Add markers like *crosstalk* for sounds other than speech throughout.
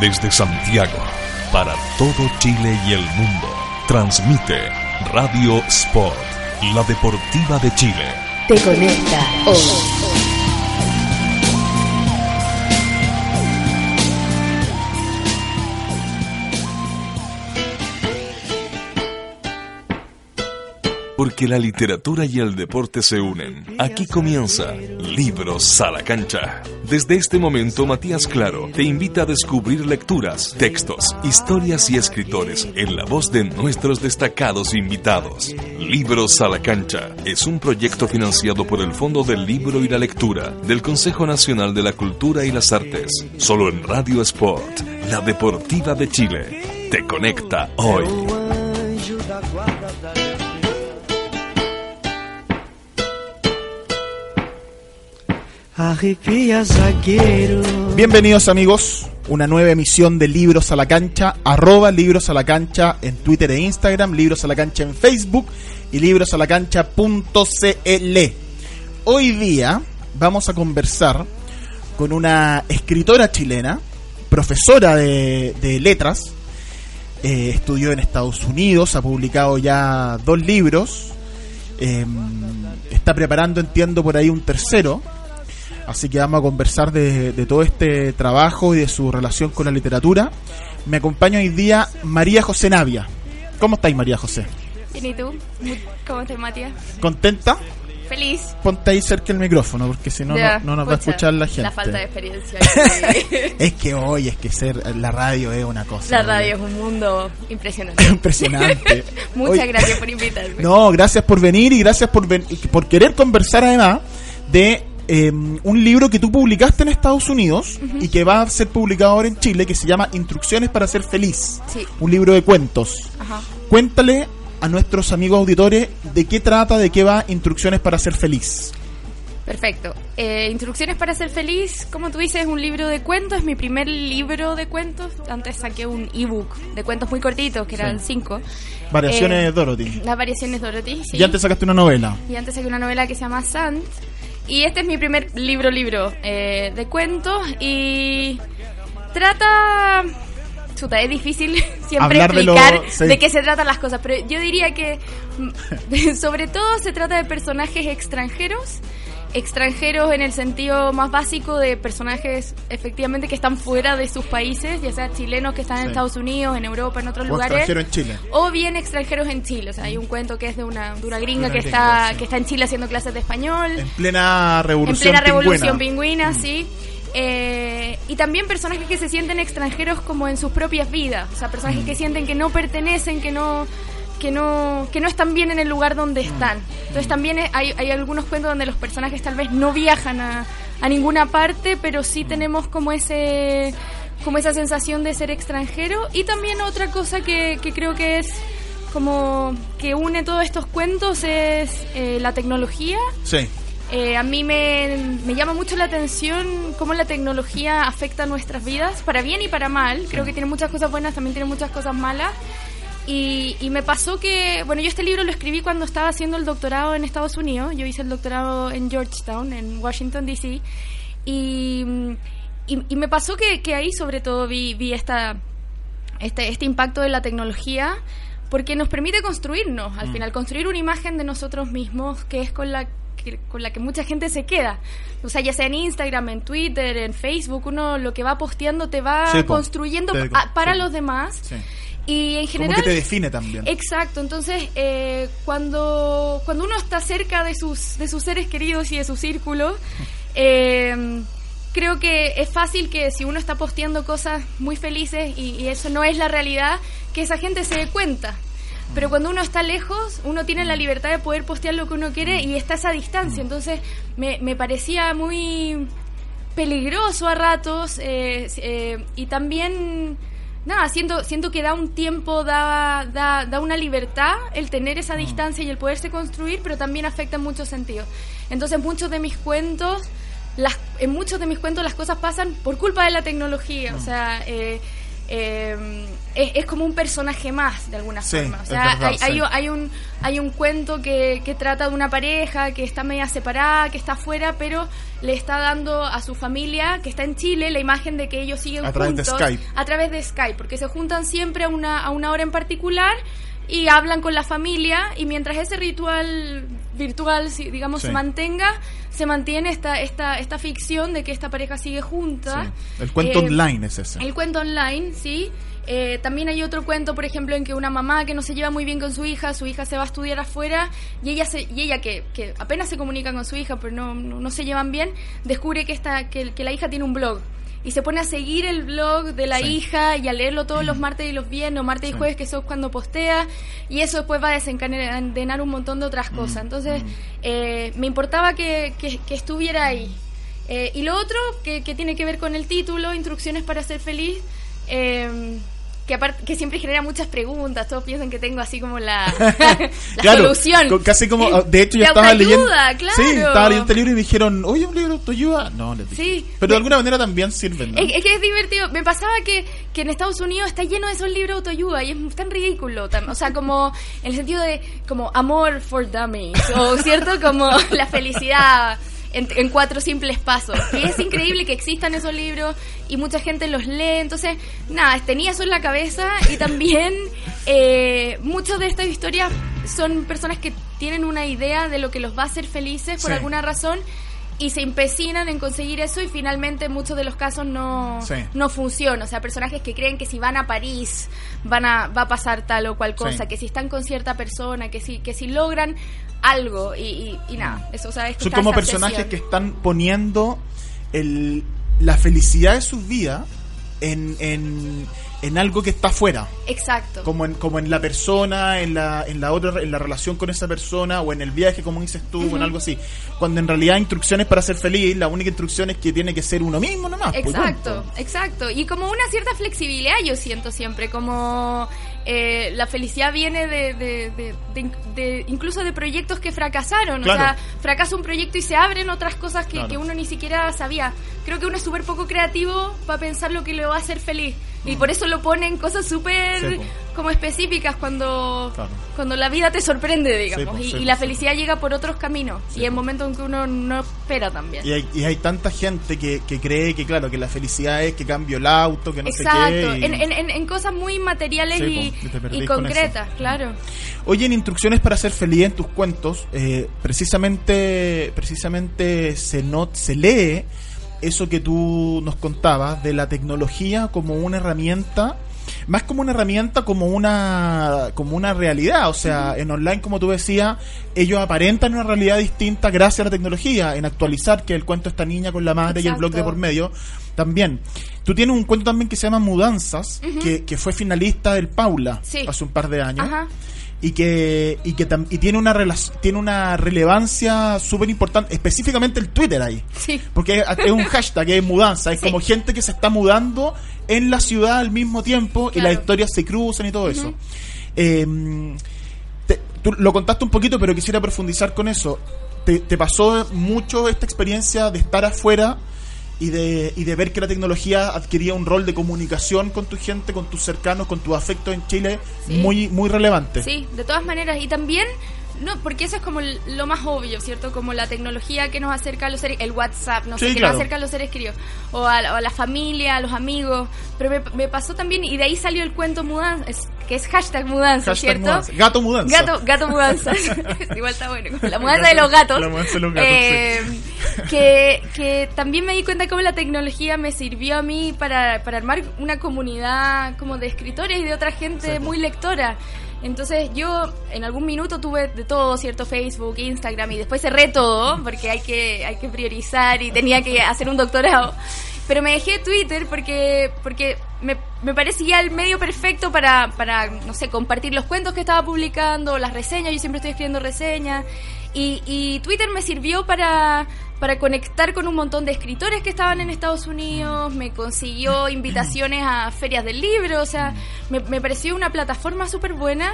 Desde Santiago, para todo Chile y el mundo, transmite Radio Sport, la deportiva de Chile. Te conecta hoy. Porque la literatura y el deporte se unen. Aquí comienza Libros a la cancha. Desde este momento, Matías Claro te invita a descubrir lecturas, textos, historias y escritores en la voz de nuestros destacados invitados. Libros a la cancha es un proyecto financiado por el Fondo del Libro y la Lectura del Consejo Nacional de la Cultura y las Artes. Solo en Radio Sport, la deportiva de Chile. Te conecta hoy. Bienvenidos amigos, una nueva emisión de Libros a la Cancha, arroba Libros a la Cancha en Twitter e Instagram, Libros a la Cancha en Facebook y librosalacancha.cl. Hoy día vamos a conversar con una escritora chilena, profesora de, letras, eh, estudió en Estados Unidos, ha publicado ya dos libros, em, está preparando, entiendo, por ahí un tercero Así que vamos a conversar de, todo este trabajo y de su relación con la literatura. Me acompaña hoy día María José Navia. ¿Cómo estáis, María José? Bien, ¿y tú? ¿Cómo estás, Matías? ¿Contenta? Feliz. Ponte ahí cerca el micrófono, porque si no, no, nos va a escuchar la gente. La falta de experiencia. *laughs* es que hoy es que ser la radio es una cosa. La radio es un mundo impresionante. *laughs* impresionante. *laughs* Muchas gracias por invitarme. No, gracias por venir y gracias por, por querer conversar además de Em, un libro que tú publicaste en Estados Unidos y que va a ser publicado ahora en Chile, que se llama Instrucciones para ser feliz. Un libro de cuentos. Cuéntale a nuestros amigos auditores de qué trata, de qué va Instrucciones para ser feliz. Perfecto. Eh, Instrucciones para ser feliz, como tú dices, es un libro de cuentos, es mi primer libro de cuentos. Antes saqué un ebook de cuentos muy cortitos, que eran cinco. Variaciones eh, Dorothy. Las variaciones Dorothy, sí. Y antes sacaste una novela. Y antes saqué una novela que se llama Sand, y este es mi primer libro, libro eh, de cuentos y trata... Chuta, es difícil *laughs* siempre explicar de, qué se tratan las cosas, pero yo diría que *laughs* sobre todo se trata de personajes extranjeros extranjeros en el sentido más básico de personajes efectivamente que están fuera de sus países, ya sea chilenos que están en Estados Unidos, en Europa, en otros o lugares. en Chile. O bien extranjeros en Chile. O sea, hay un cuento que es de una, dura gringa que está que está en Chile haciendo clases de español. En plena revolución. En plena revolución pingüina, mm. sí. Eh, y también personajes que se sienten extranjeros como en sus propias vidas. O sea, personajes mm. que sienten que no pertenecen, que no que no, que no están bien en el lugar donde están. Entonces también hay, hay algunos cuentos donde los personajes tal vez no viajan a, a ninguna parte, pero sí tenemos como ese como esa sensación de ser extranjero. Y también otra cosa que, que creo que es como que une todos estos cuentos es eh, la tecnología. Sí. Eh, a mí me, me, llama mucho la atención cómo la tecnología afecta nuestras vidas, para bien y para mal. Creo que tiene muchas cosas buenas, también tiene muchas cosas malas. Y, me pasó que, bueno, yo este libro lo escribí cuando estaba haciendo el doctorado en Estados Unidos. Yo hice el doctorado en Georgetown, en Washington, D.C. Y, y, me pasó que, que, ahí sobre todo vi, vi esta, este, este impacto de la tecnología porque nos permite construirnos, al mm. final, construir una imagen de nosotros mismos que es con la que, con la que mucha gente se queda. O sea, ya sea en Instagram, en Twitter, en Facebook, uno lo que va posteando te va construyendo para los demás. Sí. Y en general... Como que te define también. Exacto, entonces eh, cuando, cuando uno está cerca de sus, de sus seres queridos y de su círculo, *laughs* eh, creo que es fácil que si uno está posteando cosas muy felices y, eso no es la realidad, que esa gente se dé cuenta. Pero cuando uno está lejos, uno tiene la libertad de poder postear lo que uno quiere y está a esa distancia. Entonces me, me parecía muy peligroso a ratos eh, y también nada, siento, siento que da un tiempo, da, da, da una libertad el tener esa mm. distancia y el poderse construir, pero también afecta en muchos sentidos. Entonces, muchos de mis cuentos, las, en muchos de mis cuentos las cosas pasan por culpa de la tecnología. O mm. sea, eh, eh, es, es como un personaje más, de alguna Sí, forma. O sea, verdad, hay, hay, sí. hay un, hay un cuento que, que trata de una pareja que está media separada, que está afuera, pero le está dando a su familia, que está en Chile, la imagen de que ellos siguen A través de juntos. Skype. A través de Skype, porque se juntan siempre a una, a una hora en particular y hablan con la familia y mientras ese ritual virtual, si- digamos, Sí. se mantenga, se mantiene esta, esta, esta ficción de que esta pareja sigue junta. Sí. El cuento Eh, online es ese. el cuento online, sí. Eh, también hay otro cuento, por ejemplo, en que una mamá que no se lleva muy bien con su hija, su hija se va a estudiar afuera y ella, se, y ella que, que apenas se comunica con su hija, pero no, no, no se llevan bien, descubre que, esta, que, que la hija tiene un blog. Y se pone a seguir el blog de la Sí. hija y a leerlo todos los martes y los viernes, o martes Sí. y jueves, que es cuando postea. Y eso después va a desencadenar un montón de otras cosas. Entonces, eh, me importaba que, que- que estuviera ahí. Eh, y lo otro, que, que tiene que ver con el título, Instrucciones para ser feliz, eh, que, aparte, que siempre genera muchas preguntas. Todos piensan que tengo así como la, *laughs* la Claro, solución. casi como, ah, de hecho yo estaba leyendo, claro. sí, estaba leyendo este libro y me dijeron, oye, un libro de autoayuda, no, les dije. Sí. pero de alguna manera también sirven, ¿no? Es, es que es divertido. Me pasaba que, que en Estados Unidos está lleno de esos libros de autoayuda y es tan ridículo. tam- O sea, como en el sentido de como amor for dummies o cierto como *laughs* la felicidad en, en cuatro simples pasos. Y *laughs* es increíble que existan esos libros y mucha gente los lee. Entonces, nada, tenía eso en la cabeza y también *laughs* eh, muchas de estas historias son personas que tienen una idea de lo que los va a hacer felices por Sí. alguna razón y se empecinan en conseguir eso y finalmente en muchos de los casos no, Sí. no funciona. O sea, personajes que creen que si van a París van a, va a pasar tal o cual cosa, Sí. que si están con cierta persona, que si, que si logran algo y, y, y nada. Eso, o sea, es que Son como personajes que están poniendo el, la felicidad de sus vidas en, en, en algo que está afuera. Exacto. Como en, como en la persona, en la, en la otra, en la relación con esa persona, o en el viaje, como dices tú, o en algo así. Cuando en realidad instrucciones para ser feliz, la única instrucción es que tiene que ser uno mismo nomás. pues, Exacto, exacto. Y como una cierta flexibilidad yo siento siempre, como eh, la felicidad viene de, de- de- de- de- incluso de proyectos que fracasaron. Claro. O sea, fracasa un proyecto y se abren otras cosas que, Claro. que uno ni siquiera sabía. Creo que uno es súper poco creativo para pensar lo que le va a hacer feliz. Y por eso lo ponen cosas súper Mm. Sí, como específicas cuando, Claro. cuando la vida te sorprende, digamos. y, sí, y po, la felicidad llega por otros caminos. Y en momentos en que uno no espera también. Y hay, y hay tanta gente que, que cree que, claro, que la felicidad es que cambio el auto, que no Exacto, sé qué. y- en, en, en- cosas muy materiales y, con concretas, eso. claro. Oye, en instrucciones para ser feliz en tus cuentos, eh, precisamente, precisamente se, not, se lee eso que tú nos contabas de la tecnología como una herramienta, más como una herramienta, como una, como una realidad. O sea, en online, como tú decías, ellos aparentan una realidad distinta gracias a la tecnología, en actualizar que el cuento esta niña con la madre y el blog de por medio. También. Tú tienes un cuento también que se llama Mudanzas, que, que fue finalista del Paula Sí. hace un par de años Ajá. Y que y que tam- y tiene una tiene una relevancia súper importante específicamente el Twitter ahí. Sí. porque es, es un hashtag es mudanza es Sí. como gente que se está mudando en la ciudad al mismo tiempo y las historias se cruzan y todo eso. Eh, te- tú lo contaste un poquito pero quisiera profundizar con eso. Te, te pasó mucho esta experiencia de estar afuera y de, y de ver que la tecnología adquiría un rol de comunicación con tu gente, con tus cercanos, con tus afectos en Chile Sí. muy muy relevante. Sí, de todas maneras. Y también, no, porque eso es como lo más obvio, ¿cierto? Como la tecnología que nos acerca a los seres, el WhatsApp, no sé, que claro. nos acerca a los seres queridos, o a, a la familia, a los amigos. Pero me, me pasó también, y de ahí salió el cuento mudanza, es- que es hashtag mudanza, Hashtag ¿cierto? mudanza. Gato mudanza. Gato, gato *laughs* mudanza. *laughs* Igual está bueno. La mudanza de los gatos. La mudanza de los gatos, Eh, que, que también me di cuenta cómo la tecnología me sirvió a mí para, para armar una comunidad como de escritores y de otra gente muy lectora. Entonces yo en algún minuto tuve de todo, ¿cierto? Facebook, Instagram y después cerré todo porque hay que, hay que priorizar y tenía que hacer un doctorado. Pero me dejé Twitter porque, porque me, parecía el medio perfecto para, para, no sé, compartir los cuentos que estaba publicando, las reseñas, yo siempre estoy escribiendo reseñas. Y, y Twitter me sirvió para, para conectar con un montón de escritores que estaban en Estados Unidos, me consiguió invitaciones a ferias del libro, o sea, me, me pareció una plataforma súper buena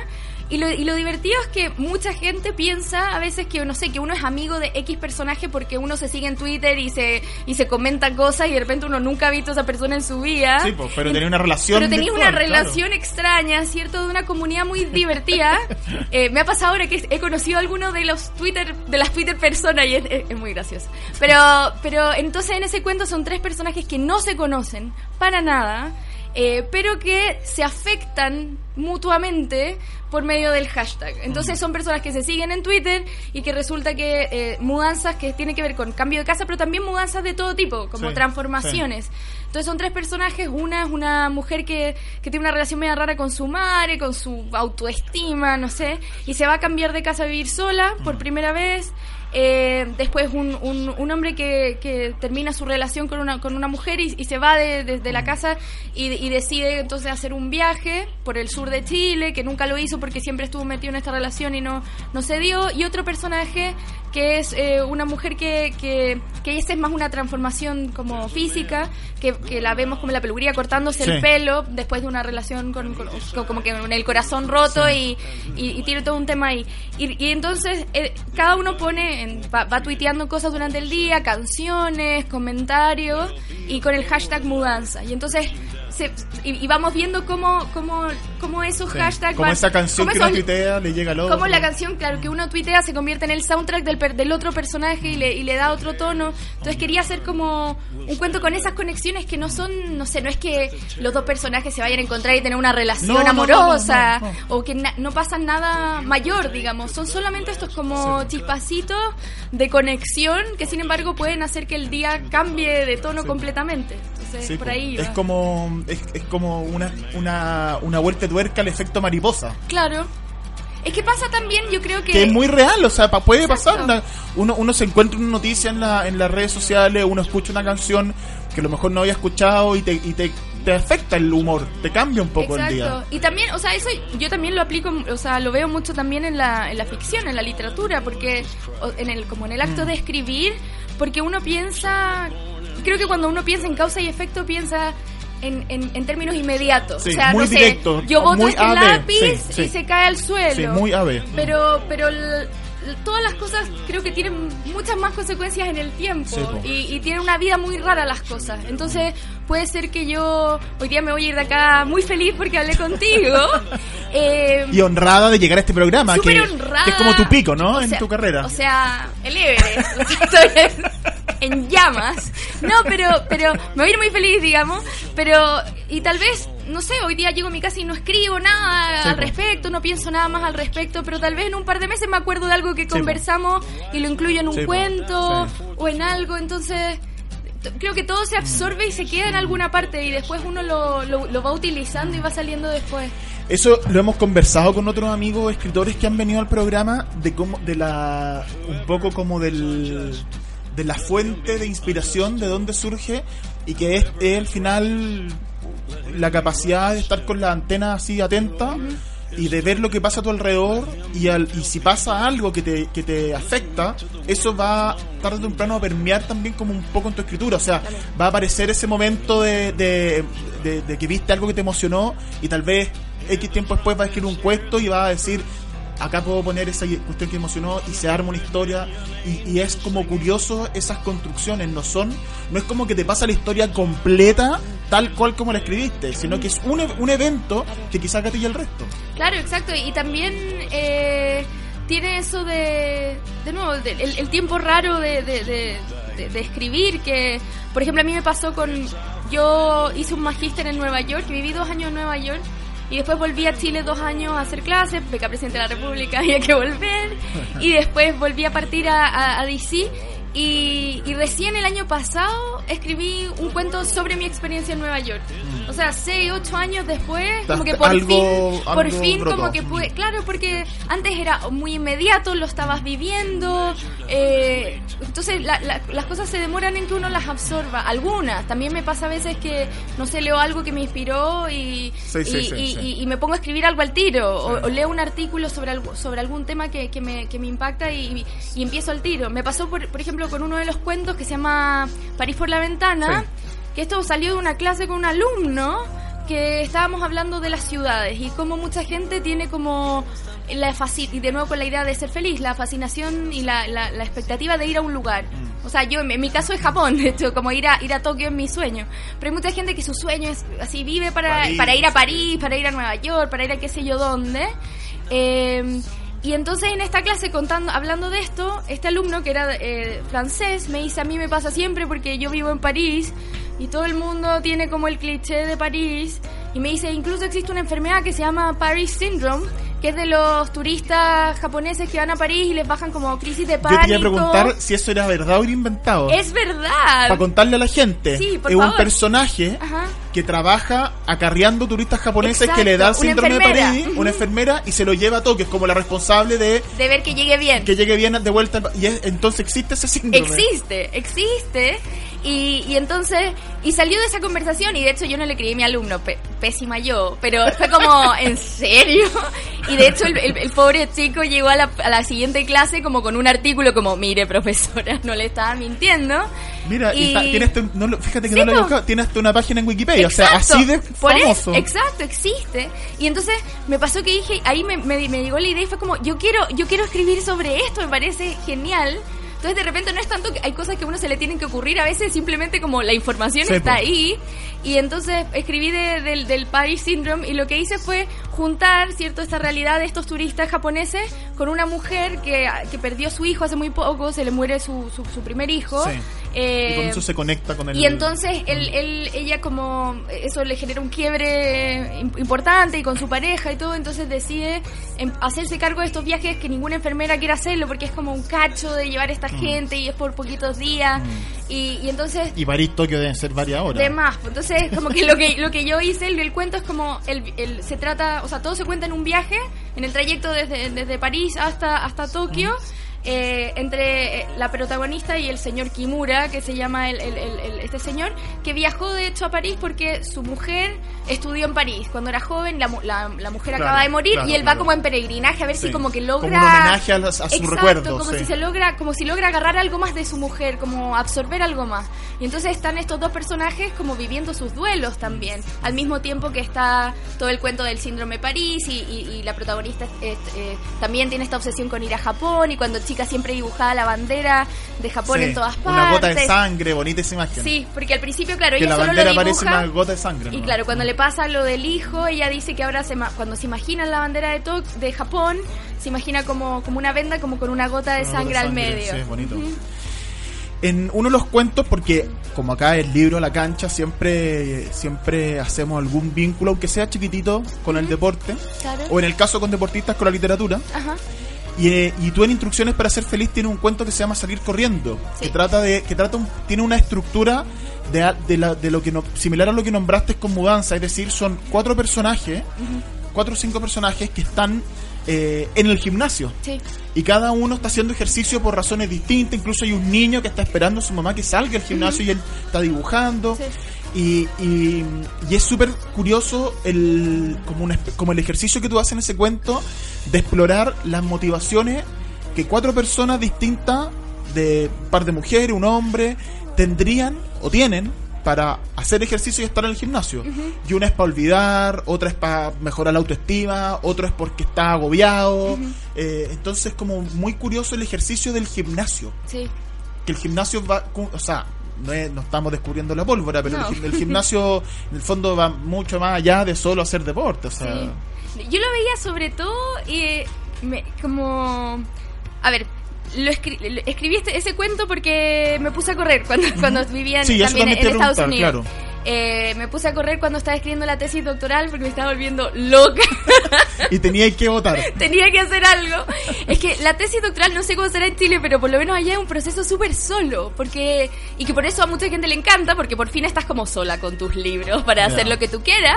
Y lo, y lo divertido es que mucha gente piensa a veces que, no sé, que uno es amigo de X personaje porque uno se sigue en Twitter y se, y se comenta cosas y de repente uno nunca ha visto a esa persona en su vida. Sí, pues, pero tenía una relación. Pero tenía una claro. relación extraña, ¿cierto? De una comunidad muy divertida. *laughs* Eh, me ha pasado ahora que he conocido a alguno de los Twitter, de las Twitter personas y es, es- es muy gracioso. Pero, pero entonces en ese cuento son tres personajes que no se conocen para nada. Eh, pero que se afectan mutuamente por medio del hashtag. Entonces son personas que se siguen en Twitter y que resulta que eh, mudanzas que tienen que ver con cambio de casa, pero también mudanzas de todo tipo, como Sí, transformaciones. Entonces son tres personajes, una es una mujer que, que tiene una relación media rara con su madre, con su autoestima, no sé, y se va a cambiar de casa a vivir sola por primera vez. Eh, después un, un, un hombre que, que termina su relación con una, con una mujer y, y se va de, de- de la casa y, y decide entonces hacer un viaje por el sur de Chile, que nunca lo hizo porque siempre estuvo metido en esta relación y no, no se dio. Y otro personaje que es eh, una mujer que, que, que esa es más una transformación como física, que, que la vemos como en la peluquería cortándose Sí. el pelo después de una relación con, con- con- como que con el corazón roto y, y, y tiene todo un tema ahí. Y, y entonces eh, cada uno pone, en- va, va tuiteando cosas durante el día, canciones, comentarios y con el hashtag mudanza. Y entonces se- y, y vamos viendo cómo, cómo, cómo esos Sí. hashtags Como van- esa canción cómo que uno tuitea le llega al otro. como la canción, claro, que uno tuitea se convierte en el soundtrack del, del otro personaje y le, y le da otro tono. Entonces quería hacer como un cuento con esas conexiones que no son, no sé, no es que los dos personajes se vayan a encontrar y tener una relación No, amorosa no, no, o que na- no pasa nada mayor, digamos. Son solamente estos como chispacitos de conexión que sin embargo pueden hacer que el día cambie de tono completamente. Entonces, Sí, por po. ahí es como es, es como una, una, una vuelta de tuerca al efecto mariposa Claro. Es que pasa también, yo creo que... que es muy real o sea pa- puede Exacto. pasar una- uno, uno se encuentra una noticia en, la, en las redes sociales uno escucha una canción que a lo mejor no había escuchado y te, y te, te afecta el humor te cambia un poco el día. Y también, o sea, eso yo también lo aplico, o sea, lo veo mucho también en la, en la ficción, en la literatura, porque en el como en el Mm. acto de escribir, porque uno piensa, creo que cuando uno piensa en causa y efecto piensa en, en, en términos inmediatos. Sí, o sea, muy no sé, directo, yo boto muy este AB, lápiz sí, sí. y se cae al suelo. muy ave Pero, pero l- l- todas las cosas creo que tienen muchas más consecuencias en el tiempo Sí, po. y, y tienen una vida muy rara las cosas. Entonces puede ser que yo hoy día me voy a ir de acá muy feliz porque hablé contigo. *laughs* Eh, y honrada de llegar a este programa que, honrada. que es como tu pico ¿no? O en tu carrera O sea, el Everest. *laughs* Estoy en, en llamas. No, pero, pero me voy a ir muy feliz, digamos. Pero, y tal vez, no sé, hoy día llego a mi casa y no escribo nada Sí, al po. respecto, no pienso nada más al respecto, pero tal vez en un par de meses me acuerdo de algo que po. conversamos y lo incluyo en un Sí, po. cuento o en algo. Entonces, creo que todo se absorbe y se queda en alguna parte y después uno lo, lo, lo va utilizando y va saliendo después. Eso lo hemos conversado con otros amigos escritores que han venido al programa de cómo de la un poco como del de la fuente de inspiración de dónde surge y que es, es al final la capacidad de estar con la antena así atenta y de ver lo que pasa a tu alrededor y, al, y si pasa algo que te, que te afecta, eso va tarde o temprano a permear también como un poco en tu escritura. O sea, va a aparecer ese momento de, de, de- de que viste algo que te emocionó y tal vez X tiempo después va a escribir un cuento y va a decir, acá puedo poner esa cuestión que emocionó y se arma una historia y, y es como curioso esas construcciones, no son, no es como que te pasa la historia completa tal cual como la escribiste, sino que es un, e- un evento que quizás gatilla el resto. Claro, exacto. Y también eh, tiene eso de, de nuevo, de- el, el tiempo raro de, de, escribir, que, por ejemplo, a mí me pasó con, yo hice un magíster en Nueva York, viví dos años en Nueva York. Y después volví a Chile dos años a hacer clases, beca presidente de la República, *laughs* había que volver. Y después volví a partir a, a- a DC. Y, y recién el año pasado escribí un cuento sobre mi experiencia en Nueva York. O sea, seis, ocho años después, como que por Algo- fin, por fin brotó. como que pude, claro, porque antes era muy inmediato, lo estabas viviendo, eh, entonces la- la- las cosas se demoran en que uno las absorba, algunas, también me pasa a veces que, no sé, leo algo que me inspiró y, Sí, y, sí, y- sí. y- y me pongo a escribir algo al tiro, o, o leo un artículo sobre, algo, sobre algún tema que, que me, que me impacta y, y empiezo al tiro. Me pasó, por, por ejemplo, con uno de los cuentos que se llama París por la ventana, Sí. que esto salió de una clase con un alumno que estábamos hablando de las ciudades y cómo mucha gente tiene como la y de nuevo con la idea de ser feliz, la fascinación y la, la- la expectativa de ir a un lugar. Mm. O sea, yo en, mi caso es Japón, *laughs* de hecho, como ir a ir a Tokio es mi sueño. Pero hay mucha gente que su sueño es así vive para, París, para ir a. París, para ir a Nueva York, para ir a qué sé yo dónde. Eh, y entonces en esta clase contando, hablando de esto, este alumno que era eh, francés me dice a mí me pasa siempre porque yo vivo en París y todo el mundo tiene como el cliché de París y me dice incluso existe una enfermedad que se llama Paris Syndrome que es de los turistas japoneses que van a París y les bajan como crisis de Yo pánico. te iba a preguntar si eso era verdad o era inventado. Es verdad. Para contarle a la gente. Sí, por es un personaje Ajá. Que trabaja acarreando turistas japoneses Exacto, que le da síndrome de enfermera. París, Ujú. una enfermera, y se lo lleva a Tokio. Es como la responsable de De ver que llegue bien. que llegue bien de vuelta. Y es- entonces existe ese síndrome. Existe, existe. Y, y entonces, y salió de esa conversación, y de hecho yo no le creí a mi alumno, pe- pésima yo, pero fue como, *laughs* ¿en serio? Y de hecho el, el- el pobre chico llegó a la, a la siguiente clase como con un artículo como, mire profesora, *laughs* no le estaba mintiendo. Mira, y, Y- está- hasta no lo- fíjate que Sí, no lo he buscado, tiene hasta una página en Wikipedia, o sea, así de eso, famoso. exacto, existe. Y entonces me pasó que dije, ahí me, me, me llegó la idea y fue como, yo quiero, yo quiero escribir sobre esto, me parece genial. Entonces de repente no es tanto que hay cosas que a uno se le tienen que ocurrir, a veces simplemente como la información Sí, está ahí. Y entonces escribí de- del, del Paris Syndrome y lo que hice fue juntar, ¿cierto?, esta realidad de estos turistas japoneses con una mujer que, que perdió su hijo hace muy poco, se le muere su, su, su primer hijo. Sí. Eh, y con eso se conecta con el. y entonces él, él, ella como eso le genera un quiebre im- importante y con su pareja y todo, entonces decide em, hacerse cargo de estos viajes que ninguna enfermera quiere hacerlo porque es como un cacho de llevar a esta gente y es por poquitos días y, y entonces Y París, Tokio deben ser varias horas. de más, pues, entonces como que lo que lo que yo hice el, el cuento es como el, el- se trata, o sea, todo se cuenta en un viaje, en el trayecto desde, desde París hasta hasta Tokio. Eh, entre eh, la protagonista y el señor Kimura, que se llama el, el- el- el- este señor, que viajó de hecho a París porque su mujer estudió en París. Cuando era joven, la, la, la mujer Claro, acaba de morir claro, y él claro. va como en peregrinaje a ver Sí, si como que como logra... un homenaje a las- a su Exacto, recuerdo, como sí. si se logra, como si logra agarrar algo más de su mujer, como absorber algo más. Y entonces están estos dos personajes como viviendo sus duelos también, al mismo tiempo que está todo el cuento del síndrome París y, y- y la protagonista es- eh, también tiene esta obsesión con ir a Japón y cuando chica siempre dibujaba la bandera de Japón Sí, en todas partes. Una gota de sangre, bonita esa imagen. Sí, porque al principio, claro, que ella la solo bandera lo parece dibuja. una gota de sangre. Y ¿no? claro, cuando le pasa lo del hijo, ella dice que ahora se cuando se imagina la bandera de, To- de Japón, se imagina como, como una venda, como con una gota de Una gota sangre al medio. sí, bonito. Ujú. En uno de los cuentos, porque como acá el libro La Cancha, siempre, siempre hacemos algún vínculo, aunque sea chiquitito, con el deporte. Claro. O en el caso con deportistas, con la literatura. Ajá. Y, eh, y tú en Instrucciones para ser feliz tiene un cuento que se llama Salir corriendo, Sí. que trata de que trata un- tiene una estructura de, de, la- de lo que no, similar a lo que nombraste con mudanza, es decir, son cuatro personajes, cuatro o cinco personajes que están eh, en el gimnasio Sí. y cada uno está haciendo ejercicio por razones distintas, incluso hay un niño que está esperando a su mamá que salga del gimnasio y él está dibujando. Sí. Y, y- y es súper curioso el, como, un como el ejercicio que tú haces en ese cuento de explorar las motivaciones que cuatro personas distintas, de un par de mujeres, un hombre, tendrían o tienen para hacer ejercicio y estar en el gimnasio. Y una es para olvidar, otra es para mejorar la autoestima, otro es porque está agobiado. Eh, entonces como muy curioso el ejercicio del gimnasio Sí. que el gimnasio va, o sea, no, es- no estamos descubriendo la pólvora, pero No. el, gim- el gimnasio en el fondo va mucho más allá de solo hacer deporte, o sea, Sí. Yo lo veía sobre todo eh, me- como... A ver, lo, escri- lo- escribí este- ese cuento porque me puse a correr cuando, cuando vivía en, Sí, también en Estados Unidos. claro. Eh, me puse a correr cuando estaba escribiendo la tesis doctoral porque me estaba volviendo loca. y tenía que votar. *laughs* Tenía que hacer algo. Es que la tesis doctoral no sé cómo será en Chile, pero por lo menos allá es un proceso súper solo. porque Y que por eso a mucha gente le encanta, porque por fin estás como sola con tus libros para hacer lo que tú quieras.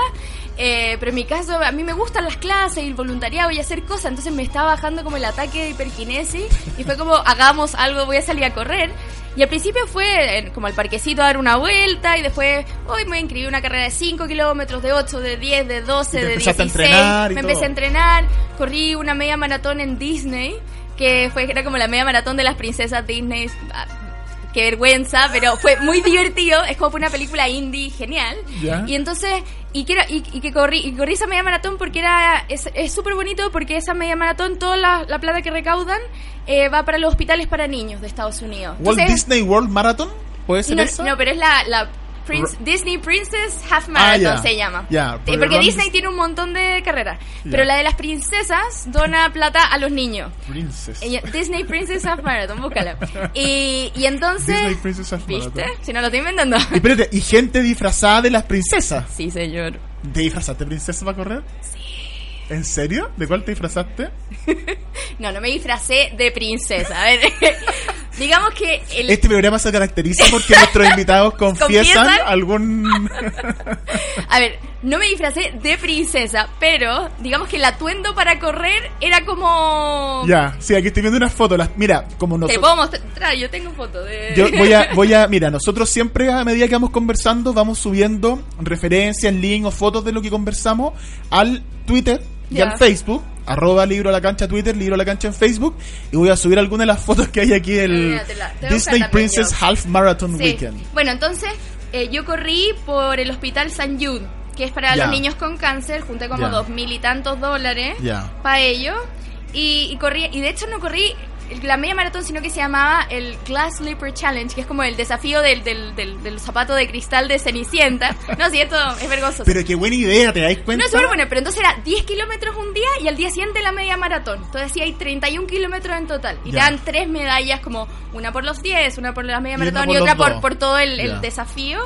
Eh, pero en mi caso, a mí me gustan las clases y el voluntariado y hacer cosas. Entonces me estaba bajando como el ataque de hiperquinesis y fue como, hagamos algo, voy a salir a correr. Y al principio fue eh, como al parquecito a dar una vuelta y después, hoy me inscribí una carrera de 5 kilómetros, de 8, de 10, de 12, Y te de empezaste a 16. entrenar y me todo. empecé a entrenar, corrí una media maratón en Disney, que fue era como la media maratón de las princesas Disney. Qué vergüenza, pero fue muy divertido. Es como fue una película indie genial. Ya. Y entonces, y que, era- y, y que corrí, y corrí esa media maratón porque era es súper bonito porque esa media maratón, toda la, la plata que recaudan eh, va para los hospitales para niños de Estados Unidos. Walt Disney World Marathon, ¿puede ser no, esa? no, pero es la, la Prince- Disney Princess Half Marathon Ah, ya. se llama. Sí, porque Disney tiene un montón de carreras. Ya. Pero la de las princesas dona plata a los niños. Princess. Disney Princess Half Marathon, búscala. Y, y entonces... Disney Princess Half ¿Viste? Marathon. Si no lo estoy inventando. Y espérate, y gente disfrazada de las princesas. Sí, señor. ¿Te disfrazaste princesa para correr? Sí. ¿En serio? ¿De cuál te disfrazaste? *laughs* No, no me disfracé de princesa. A ver, digamos que el, Este programa se caracteriza porque nuestros *laughs* invitados confiesan ¿Confiesan? algún... *laughs* A ver, no me disfracé de princesa, pero digamos que el atuendo para correr era como... ya, sí, aquí estoy viendo unas fotos. Las... Mira, como Te nosotros... puedo mostrar, yo tengo fotos de... Yo *laughs* voy a, voy a, mira, nosotros siempre a medida que vamos conversando vamos subiendo referencias, link o fotos de lo que conversamos al Twitter y Ya. al Facebook, arroba libro a la cancha Twitter, libro a la cancha en Facebook, y voy a subir algunas de las fotos que hay aquí del Mira, te la- te voy a buscar Disney Princess yo. Half Marathon Sí. Weekend. Bueno, entonces eh, yo corrí por el hospital San Jude, que es para los niños con cáncer, junté como dos mil y tantos dólares para ello. Y, y corrí, y de hecho no corrí la media maratón, sino que se llamaba el Glass Slipper Challenge, que es como el desafío del, del, del, del zapato de cristal de Cenicienta. No, sí, esto es vergonzoso. Pero qué buena idea, ¿te dais cuenta? No, es súper bueno, pero entonces era 10 kilómetros un día y al día siguiente la media maratón. Entonces sí hay 31 kilómetros en total. Y Ya. te dan tres medallas, como una por los 10, una por la media Y maratón por y otra por, por todo el, el desafío.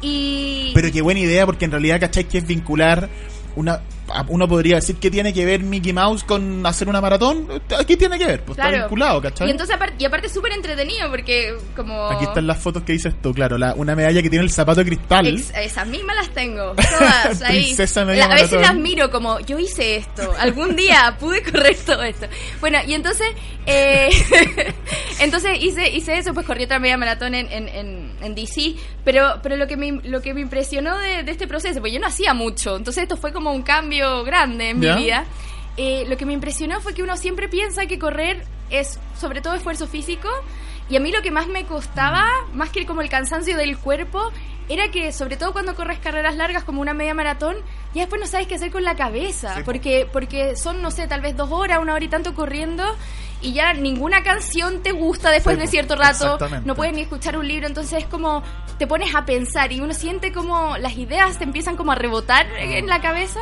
Y... Pero qué buena idea, porque en realidad, ¿cachai? Que es vincular una... Uno podría decir que tiene que ver Mickey Mouse con hacer una maratón. Aquí tiene que ver, pues está Claro. vinculado, ¿cachai? Y entonces y aparte es súper entretenido porque como... Aquí están las fotos que dices tú, claro. La, una medalla que tiene el zapato de cristal. Ex- esas mismas las tengo, *laughs* todas ahí. Princesa media La- a veces las miro como, yo hice esto, algún día pude correr todo esto. Bueno, y entonces, eh, *laughs* entonces hice, hice eso, pues corrí otra media maratón en, en, en, en DC, pero, pero lo que me, lo que me impresionó de, de este proceso, pues yo no hacía mucho, entonces esto fue como un cambio grande en ¿Ya? mi vida. Eh, lo que me impresionó fue que uno siempre piensa que correr es sobre todo esfuerzo físico y a mí lo que más me costaba, más que como el cansancio del cuerpo, era que sobre todo cuando corres carreras largas como una media maratón, ya después no sabes qué hacer con la cabeza, Sí, porque porque son, no sé, tal vez dos horas, una hora y tanto corriendo y ya ninguna canción te gusta después Sí, de cierto rato, no puedes ni escuchar un libro, entonces es como te pones a pensar y uno siente como las ideas te empiezan como a rebotar en la cabeza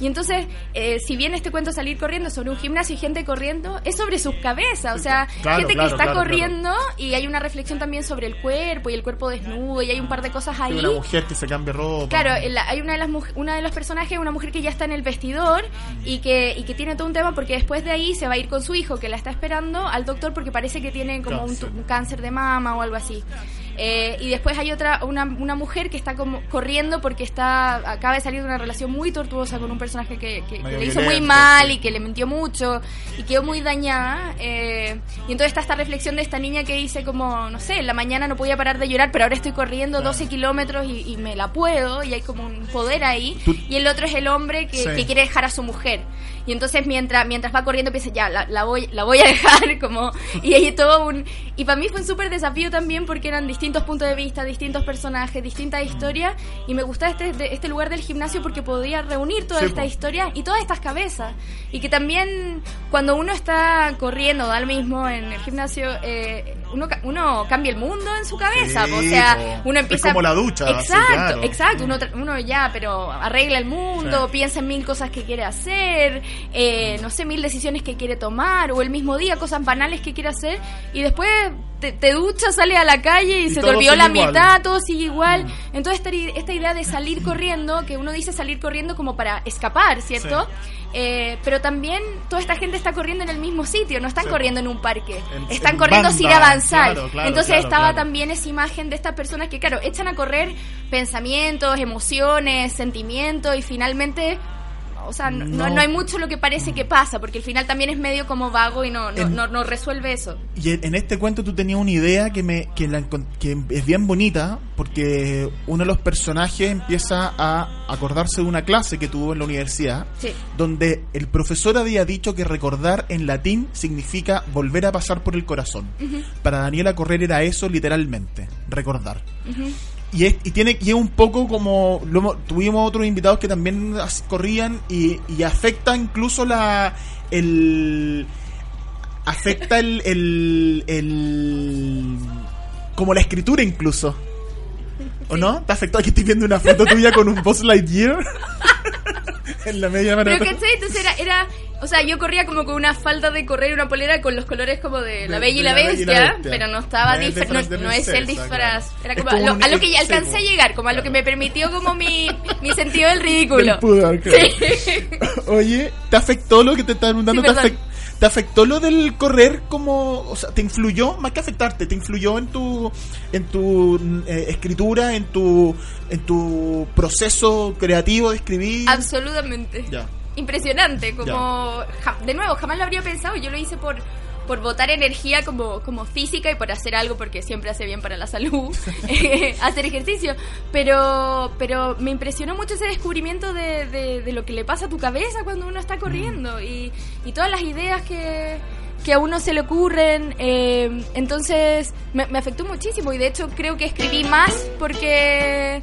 y entonces, eh, si bien este cuento salir corriendo sobre un gimnasio y gente corriendo, es sobre sus cabezas, o sea, Claro, gente claro, que está claro, corriendo y hay una reflexión también sobre el cuerpo y el cuerpo desnudo y hay un par de cosas ahí. Una mujer que se cambia ropa. Claro, hay una de las una de los personajes, una mujer que ya está en el vestidor y que, y que tiene todo un tema porque después de ahí se va a ir con su hijo que la está esperando al doctor porque parece que tiene como un, un cáncer de mama o algo así. Eh, y después hay otra, una, una mujer que está como corriendo porque está acaba de salir de una relación muy tortuosa con un personaje que, que- que le hizo muy mal sí. y que le mintió mucho y quedó muy dañada. eh, y entonces está esta reflexión de esta niña que dice como, no sé, en la mañana no podía parar de llorar, pero ahora estoy corriendo Claro. 12 kilómetros y, y me la puedo y hay como un poder ahí. Tú- Y el otro es el hombre que, Sí. que quiere dejar a su mujer. Y entonces mientras mientras va corriendo piensa, ya, la, la voy la voy a dejar *laughs* como... Y hay todo un... Y para mí fue un súper desafío también porque eran distintos puntos de vista, distintos personajes, distintas historias. Y me gustaba este, de- este lugar del gimnasio porque podía reunir toda Sí, esta po. historia y todas estas cabezas. Y que también cuando uno está corriendo, da lo mismo en el gimnasio, eh, uno, uno cambia el mundo en su cabeza. Sí, o sea, uno Es empieza... como la ducha, Exacto, claro. exacto. Uno, uno ya, pero arregla el mundo, piensa en mil cosas que quiere hacer, eh, no sé, mil decisiones que quiere tomar, o el mismo día cosas banales que quiere hacer, y después te, te duchas, sales a la calle y, Y se te olvidó la igual. mitad, todo sigue igual. Entonces esta, idea de salir corriendo, que uno dice salir corriendo como para escapar, ¿cierto? Eh, pero también toda esta gente está corriendo en el mismo sitio, no están Sí. corriendo en un parque, En- están en corriendo sin banda, avanzar. claro, claro, Entonces claro, estaba también esa imagen de estas personas que, claro, echan a correr pensamientos, emociones, sentimientos y finalmente o sea, no, No. no hay mucho lo que parece que pasa, porque al final también es medio como vago y no, no, En- no, resuelve eso. Y en este cuento tú tenías una idea que me que, la que es bien bonita porque uno de los personajes empieza a acordarse de una clase que tuvo en la universidad Sí. donde el profesor había dicho que recordar en latín significa volver a pasar por el corazón. Para Daniela Correr era eso literalmente, recordar. Y es, y tiene y es un poco como lo tuvimos otros invitados que también corrían y, y afecta incluso la el afecta el, el, el como la escritura incluso ¿o no? ¿te afectó? aquí estoy viendo una foto tuya con un Buzz Lightyear *laughs* en la media Pero maratón ¿cachai? Entonces era, era, o sea, yo corría como con una falda de correr y una polera con los colores como de La Bella y la y Bestia, pero no estaba No no, no es el disfraz. claro. Era como, a lo, un a lo que ya alcancé a llegar, como a lo que me permitió como mi, mi sentido del ridículo. Del pudor, claro. Sí. *laughs* Oye, ¿te afectó lo que te están preguntando? Sí, ¿Te, perdón. afec- te afectó lo del correr como, o sea, te influyó, más que afectarte, te influyó en tu, en tu eh, escritura, en tu, en tu proceso creativo de escribir? Absolutamente. Ya. Impresionante, como ja- de nuevo, jamás lo habría pensado, yo lo hice por por botar energía como, como física y por hacer algo porque siempre hace bien para la salud *laughs* *laughs* hacer ejercicio pero pero me impresionó mucho ese descubrimiento de, de- de lo que le pasa a tu cabeza cuando uno está corriendo y, y todas las ideas que, que a uno se le ocurren eh, entonces me, me afectó muchísimo y de hecho creo que escribí más porque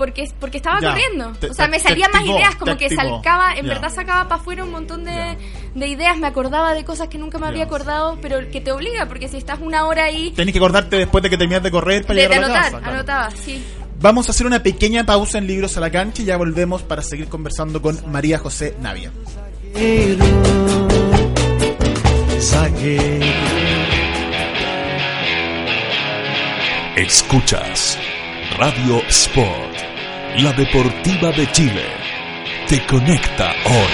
porque porque estaba Ya, corriendo te- o sea te- me te salían más ideas como te que sacaba en Ya. verdad sacaba para afuera un montón de, de ideas me acordaba de cosas que nunca me habría Ya. acordado pero que te obliga porque si estás una hora ahí Tenés que acordarte después de que terminas de correr para de, de llegar a la anotar casa. claro. anotaba sí Vamos a hacer una pequeña pausa en Libros a la Cancha y ya volvemos para seguir conversando con María José Navia. Escuchas Radio Sport, la deportiva de Chile. Te conecta hoy.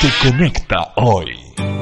Te conecta hoy.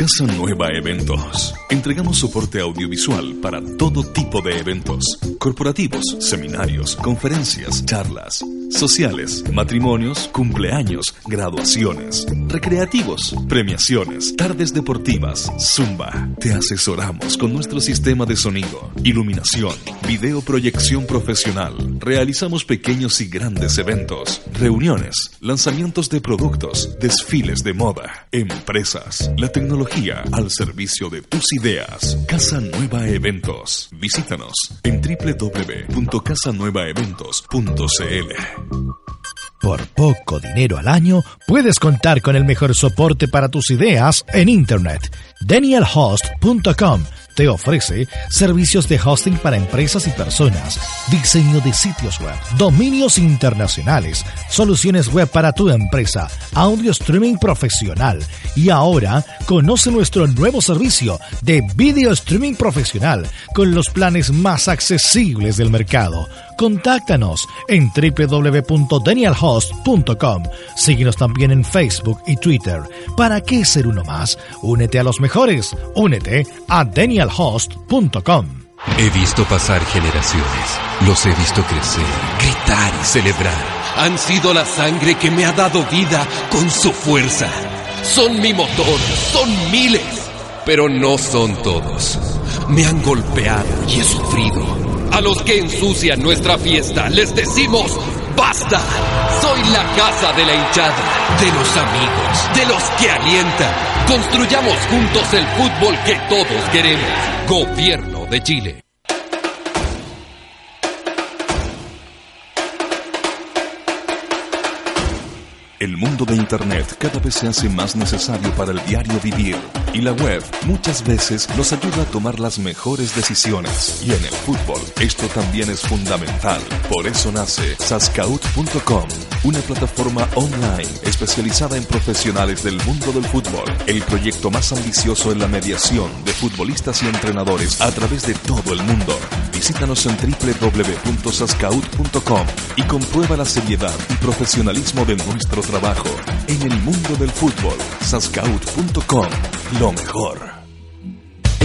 Casa Nueva Eventos. Entregamos soporte audiovisual para todo tipo de eventos, corporativos, seminarios, conferencias, charlas, sociales, matrimonios, cumpleaños, graduaciones, recreativos, premiaciones, tardes deportivas, zumba. Te asesoramos con nuestro sistema de sonido, iluminación, videoproyección profesional. Realizamos pequeños y grandes eventos, reuniones, lanzamientos de productos, desfiles de moda, empresas, la tecnología al servicio de tus ideas. Casa Nueva Eventos. Visítanos en www.casanuevaeventos.cl. Por poco dinero al año, puedes contar con el mejor soporte para tus ideas en Internet. DanielHost.com te ofrece servicios de hosting para empresas y personas, diseño de sitios web, dominios internacionales, soluciones web para tu empresa, audio streaming profesional y ahora conoce nuestro nuevo servicio de video streaming profesional con los planes más accesibles del mercado. Contáctanos en www.danielhost.com. Síguenos también en Facebook y Twitter. ¿Para qué ser uno más? Únete a los mejores. Únete a He visto pasar generaciones, los he visto crecer, gritar y celebrar. Han sido la sangre que me ha dado vida con su fuerza. Son mi motor, son miles, pero no son todos. Me han golpeado y he sufrido. A los que ensucian nuestra fiesta les decimos ¡Basta! Soy la casa de la hinchada, de los amigos, de los que alientan. Construyamos juntos el fútbol que todos queremos. Gobierno de Chile. El mundo de Internet cada vez se hace más necesario para el diario vivir. y la web muchas veces nos ayuda a tomar las mejores decisiones. Y en el fútbol, esto también es fundamental. Por eso nace sascaut.com, una plataforma online especializada en profesionales del mundo del fútbol. El proyecto más ambicioso en la mediación de futbolistas y entrenadores a través de todo el mundo. Visítanos en www.sascaut.com y comprueba la seriedad y profesionalismo de nuestro trabajo en el mundo del fútbol. Sascaut.com, lo mejor.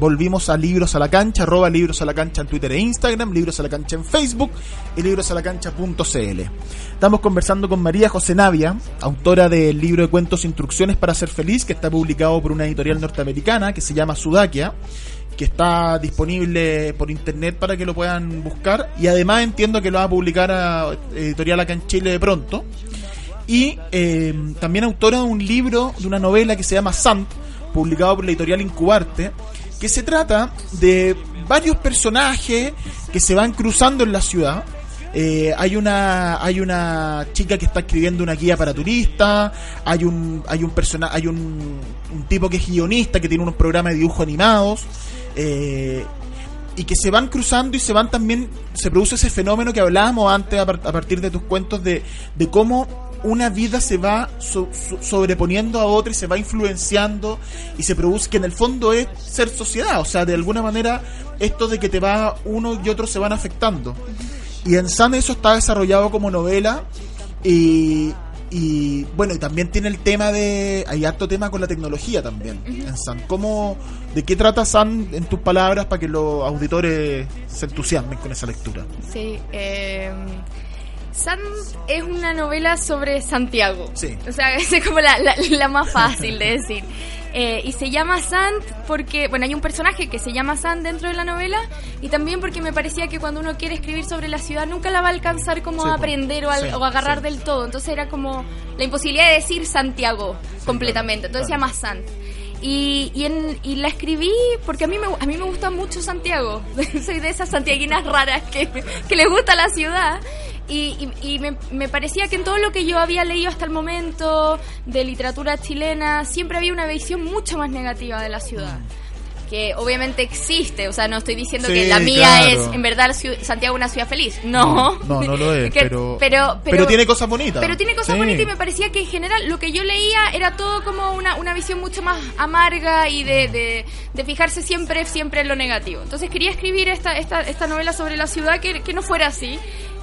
volvimos a Libros a la Cancha, arroba Libros a la Cancha en Twitter e Instagram, Libros a la Cancha en Facebook y librosalacancha.cl. Estamos conversando con María José Navia, autora del libro de cuentos Instrucciones para ser feliz, que está publicado por una editorial norteamericana que se llama Sudakia que está disponible por internet para que lo puedan buscar y además entiendo que lo va a publicar a editorial acá en Chile de pronto y eh, también autora de un libro de una novela que se llama Sant publicado por la editorial Incubarte que se trata de varios personajes que se van cruzando en la ciudad. Eh, hay una hay una chica que está escribiendo una guía para turistas hay un hay un persona hay un, un, tipo que es guionista que tiene unos programas de dibujo animados eh, y que se van cruzando y se van también se produce ese fenómeno que hablábamos antes a, partir de tus cuentos de, de cómo una vida se va sobreponiendo a otra y se va influenciando y se produce que en el fondo es ser sociedad, o sea, de alguna manera esto de que te va uno y otro se van afectando. Y en San eso está desarrollado como novela y, y bueno, y también tiene el tema de. Hay harto tema con la tecnología también en San. ¿Cómo, ¿De qué trata San en tus palabras para que los auditores se entusiasmen con esa lectura? Sí, eh, Sant es una novela sobre Santiago. Sí. O sea, *laughs* es como la, la, más fácil de decir. Eh, y se llama Sant porque, bueno, hay un personaje que se llama Sant dentro de la novela y también porque me parecía que cuando uno quiere escribir sobre la ciudad nunca la va a alcanzar como a aprender o, a, agarrar del todo. Entonces era como la imposibilidad de decir Santiago completamente. Entonces se llama Sant. Y, y, en, y, la escribí porque a mí me, a mí me gusta mucho Santiago. *laughs* Soy de esas santiaguinas raras que, que les gusta la ciudad. Y, y, me, me, parecía que en todo lo que yo había leído hasta el momento de literatura chilena, siempre había una visión mucho más negativa de la ciudad. Que obviamente existe, o sea, no estoy diciendo que la mía es en verdad Santiago una ciudad feliz. No, no, no, lo es, *laughs* pero, pero, pero, tiene cosas bonitas. Pero tiene cosas bonitas y me parecía que en general lo que yo leía era todo como una, una visión mucho más amarga y de, de, de fijarse siempre, siempre en lo negativo. Entonces quería escribir esta, esta, esta novela sobre la ciudad que, que no fuera así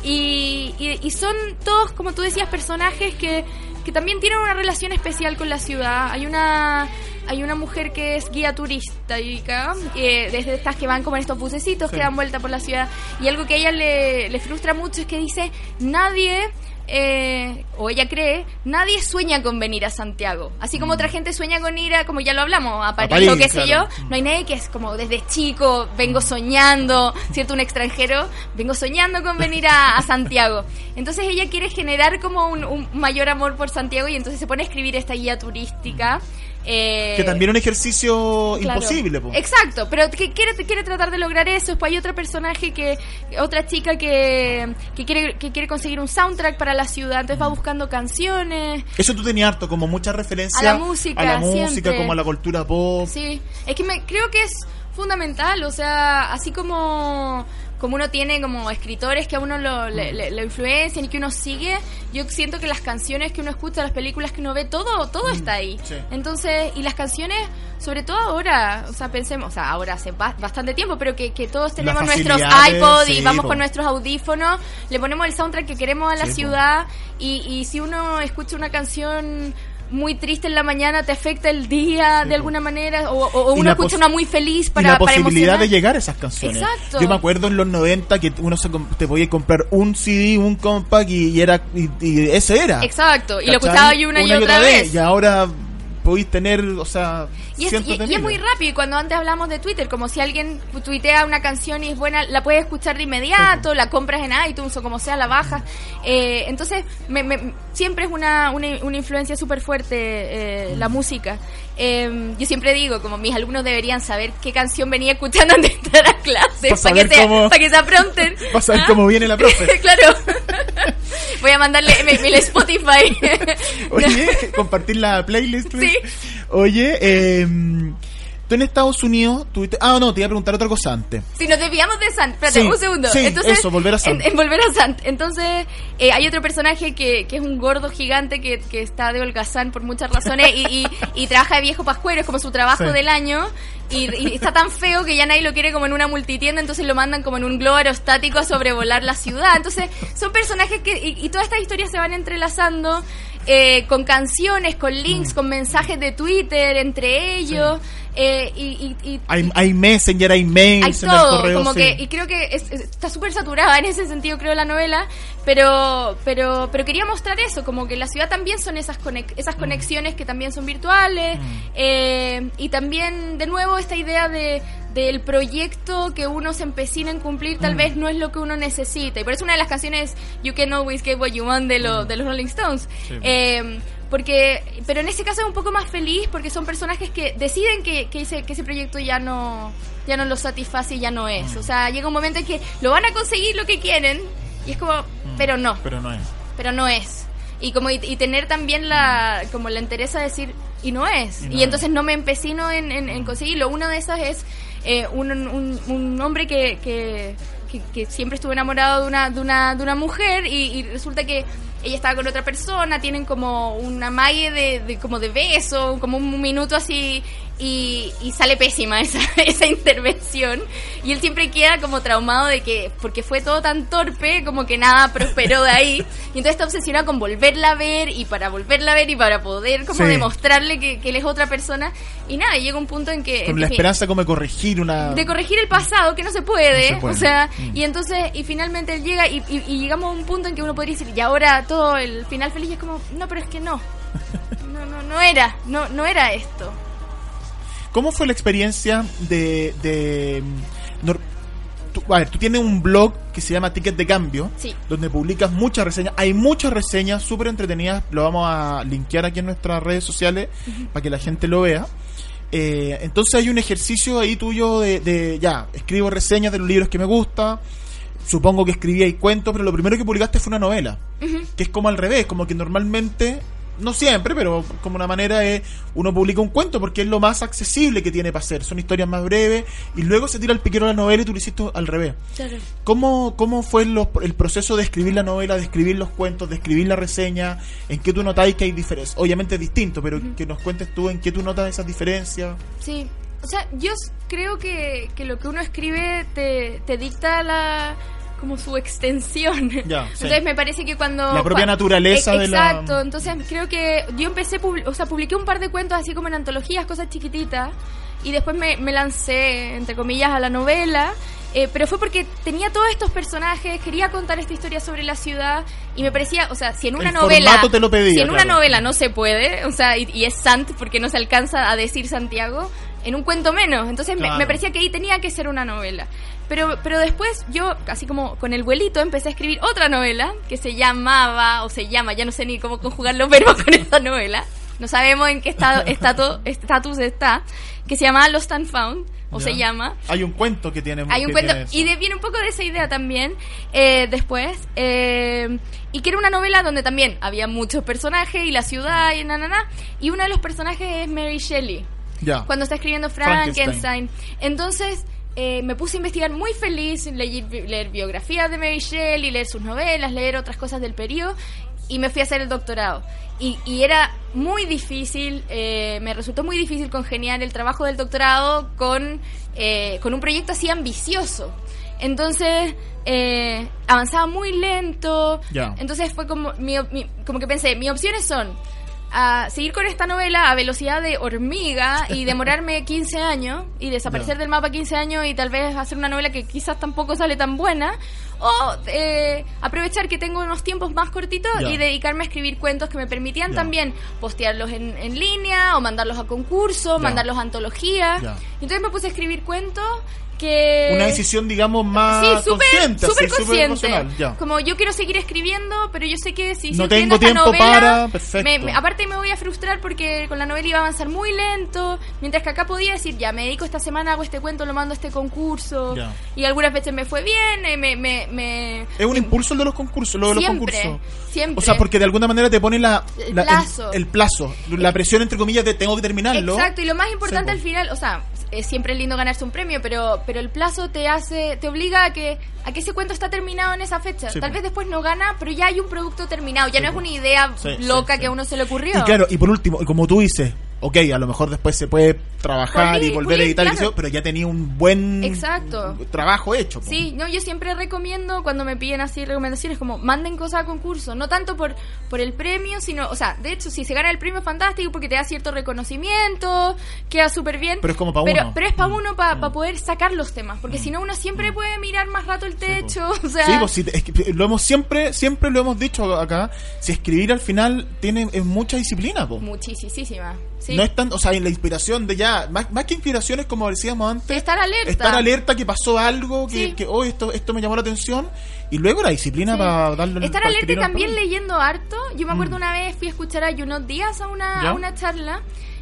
y, y, son todos, como tú decías, personajes que, que también tienen una relación especial con la ciudad. Hay una hay una mujer que es guía turística, eh, desde estas que van como en estos bucecitos que dan vuelta por la ciudad. Y algo que a ella le, le frustra mucho es que dice, nadie eh, o ella cree, nadie sueña con venir a Santiago. Así como otra gente sueña con ir a, como ya lo hablamos, a París, París, o qué sé yo, no hay nadie que es como desde chico vengo soñando, ¿cierto? Un extranjero, vengo soñando con venir a, a Santiago. Entonces ella quiere generar como un, un mayor amor por Santiago y entonces se pone a escribir esta guía turística. Eh, Que también es un ejercicio Claro. imposible, po. Exacto, pero que quiere, quiere tratar de lograr eso. Después hay otro personaje que, otra chica que, que quiere, que quiere conseguir un soundtrack para la ciudad, entonces va buscando canciones. Eso tú tenías harto, como mucha referencia A la música, a la música, siempre. como a la cultura pop. Sí, es que me, creo que es fundamental, o sea, así como como uno tiene como escritores que a uno lo, le, le- le influencian y que uno sigue, yo siento que las canciones que uno escucha, las películas que uno ve, todo todo está ahí. sí. Entonces, y las canciones, sobre todo ahora, o sea, pensemos, o sea, ahora hace ba- bastante tiempo, pero que, que todos tenemos nuestros iPod sí, y vamos po. con nuestros audífonos, le ponemos el soundtrack que queremos a la Sí, ciudad y, y si uno escucha una canción muy triste en la mañana te afecta el día Sí, de alguna manera o, o- Y uno escucha una muy feliz y para, la para posibilidad emocionar. de llegar a esas canciones. Exacto. Yo me acuerdo en los 90 que uno se, te podía comprar un CD, un compact y, y era y, y ese era. Exacto, y lo ¿Cachai? escuchaba yo una, y otra vez. Y ahora podéis tener, o sea, Y es, cientos y- de y es muy rápido, y cuando antes hablamos de Twitter, como si alguien tuitea una canción y es buena, la puedes escuchar de inmediato, la compras en iTunes o como sea, la bajas. Eh, entonces, me- me- siempre es una, una, una influencia súper fuerte eh, Mm. la música. Eh, yo siempre digo, como mis alumnos deberían saber qué canción venía escuchando *laughs* antes de entrar a clase, Pa' para que, se, cómo- pa' que se apronten. Pa' *laughs* saber ¿Ah? cómo viene la profe. *laughs* claro. Voy a mandarle mi, Spotify. Oye, compartir la playlist. Sí. Oye, eh, tú en Estados Unidos tuviste... Ah, no, te iba a preguntar otra cosa antes. Si nos desviamos de Sant, espérate, Sí, un segundo. sí, Entonces, eso, volver a Sant. En, en volver a Sant. Entonces, eh, hay otro personaje que, que es un gordo gigante que, que está de holgazán por muchas razones y, y- y trabaja de viejo pascuero, es como su trabajo Sí. del año. Y, y está tan feo que ya nadie lo quiere como en una multitienda, entonces lo mandan como en un globo aerostático a sobrevolar la ciudad. Entonces, son personajes que. Y, y todas estas historias se van entrelazando. Eh, con canciones, con Mm. links, con mensajes de Twitter entre ellos. eh, y, y- y- Hay, hay Messenger, hay mails hay todo, correo. como sí. que, y creo que es- es- está súper saturada en ese sentido, creo, la novela, pero, pero, pero quería mostrar eso, como que la ciudad también son esas, conex- esas Mm. conexiones que también son virtuales, eh, y también, de nuevo, esta idea de del proyecto que uno se empecina en cumplir tal Mm. vez no es lo que uno necesita y por eso una de las canciones You Can Always Get What You Want de, lo- de los Rolling Stones Mm. Sí. Eh, porque pero en ese caso es un poco más feliz porque son personajes que deciden que, que ese, que ese proyecto ya no ya no los satisface y ya no es Mm. o sea llega un momento en que lo van a conseguir lo que quieren y es como pero no Pero no es. pero no es. Y como y, y tener también la como la entereza de decir y no es. Y Y, no es. entonces no me empecino en, en- en conseguirlo. Una de esas es eh, un, un, hombre que, que, que, que siempre estuvo enamorado de una, de una, de una mujer y, y resulta que ella estaba con otra persona, tienen como una mague de, de- como de beso, como un minuto así y, y sale pésima esa, *laughs* esa intervención y él siempre queda como traumado de que porque fue todo tan torpe como que nada prosperó de ahí y entonces está obsesionado con volverla a ver y para volverla a ver y para poder como Sí. demostrarle que, que él es otra persona y nada, llega un punto en que... Con la esperanza como de corregir una... de corregir el pasado que no se puede, No se puede. o sea Mm. y entonces y finalmente él llega y, y- y llegamos a un punto en que uno podría decir y ahora todo el final feliz y es como no pero es que no *laughs* no no no era no no era esto ¿Cómo fue la experiencia de... de mm, tú, a ver, tú tienes un blog que se llama Ticket de Cambio, Sí. donde publicas muchas reseñas. Hay muchas reseñas súper entretenidas, lo vamos a linkear aquí en nuestras redes sociales para que la gente lo vea. Eh, entonces hay un ejercicio ahí tuyo de, de, ya, escribo reseñas de los libros que me gusta, supongo que escribía y cuentos, pero lo primero que publicaste fue una novela, que es como al revés, como que normalmente, no siempre, pero como una manera es, uno publica un cuento porque es lo más accesible que tiene para hacer, son historias más breves, y luego se tira el piquero a la novela y tú lo hiciste al revés. ¿Cómo, cómo fue el proceso de escribir la novela, de escribir los cuentos, de escribir la reseña? ¿En qué tú notáis que hay diferencias? Obviamente es distinto, pero que nos cuentes tú en qué tú notas esas diferencias. Sí, o sea, yo creo que, que lo que uno escribe te, te dicta la como su extensión. Ya, sí. Entonces me parece que cuando... La propia naturaleza E- de la- Exacto, entonces creo que yo empecé, o sea, publiqué un par de cuentos así como en antologías, cosas chiquititas, y después me, me lancé, entre comillas, a la novela, eh, pero fue porque tenía todos estos personajes, quería contar esta historia sobre la ciudad y me parecía, o sea, si en una El novela, te lo pedía, si en una novela no se puede, o sea, y, y es Sant porque no se alcanza a decir Santiago, en un cuento menos, entonces me- Claro. me, parecía que ahí tenía que ser una novela. Pero, pero después yo, así como con el vuelito, empecé a escribir otra novela que se llamaba, o se llama, ya no sé ni cómo conjugar los *laughs* verbos con esta novela, no sabemos en qué estado, *laughs* estatus, estatus está, que se llama Lost and Found, o se llama. Hay un cuento que tiene. Hay un cuento, y de- viene un poco de esa idea también eh, después. eh, y que era una novela donde también había muchos personajes y la ciudad y na, na, na, Y uno de los personajes es Mary Shelley, Ya. cuando está escribiendo Frankenstein. Frankenstein. Entonces eh, me puse a investigar muy feliz, leer, leer biografías de Mary Shelley, leer sus novelas, leer otras cosas del periodo. Y me fui a hacer el doctorado. Y, y era muy difícil, eh, me resultó muy difícil congeniar el trabajo del doctorado con, eh, con un proyecto así ambicioso. Entonces, eh, avanzaba muy lento. Ya. Entonces fue como, mi, mi- como que pensé, mis opciones son a seguir con esta novela a velocidad de hormiga y demorarme *laughs* 15 años y desaparecer del mapa 15 años y tal vez hacer una novela que quizás tampoco sale tan buena o eh, aprovechar que tengo unos tiempos más cortitos y dedicarme a escribir cuentos que me permitían también postearlos en, en línea o mandarlos a concurso, mandarlos a antología. Ya. Entonces me puse a escribir cuentos que... Una decisión, digamos, más Sí, súper consciente. súper consciente. Como yo quiero seguir escribiendo, pero yo sé que si No tengo tiempo novela, para- me- me- aparte me voy a frustrar porque con la novela iba a avanzar muy lento, mientras que acá podía decir, ya me dedico esta semana, hago este cuento, lo mando a este concurso, y algunas veces me fue bien, eh, me... me, me- Es un impulso el de los concursos, lo de los concursos. siempre. O sea, porque de alguna manera te pone la, El la- plazo. el, plazo, la presión entre comillas de tengo que terminarlo. Exacto, y lo más importante Sí, al final, o sea, es siempre lindo ganarse un premio, pero pero el plazo te hace te obliga a que a que ese cuento está terminado en esa fecha. Sí, Tal vez después no gana, pero ya hay un producto terminado, ya Sí, no es una idea Sí, loca que a uno se le ocurrió. Y claro, y por último, y como tú dices, ok, a lo mejor después se puede trabajar Pulir, y volver a editar, claro. eso, pero ya tenía un buen Exacto. trabajo hecho. po. Sí, no, yo siempre recomiendo cuando me piden así recomendaciones como manden cosas a concurso, no tanto por por el premio, sino, o sea, de hecho si se gana el premio fantástico porque te da cierto reconocimiento, queda súper bien. Pero es como pa' pero, uno. Pero es para uno para Mm. poder sacar los temas, porque si no uno siempre puede mirar más rato el techo, *laughs* o sea, Sí, pues, es que lo hemos siempre, siempre lo hemos dicho acá, si escribir al final tiene es mucha disciplina, muchísima. Sí. No es tan, o sea, en la inspiración de ya, más, más que inspiración es como decíamos antes, estar alerta. estar alerta que pasó algo, que, Sí. que oh, esto, esto me llamó la atención, y luego la disciplina Sí. para darle Estar para alerta y también leyendo harto. Yo me acuerdo Mm. una vez fui a escuchar a Junot Díaz a una, ¿Ya? a una charla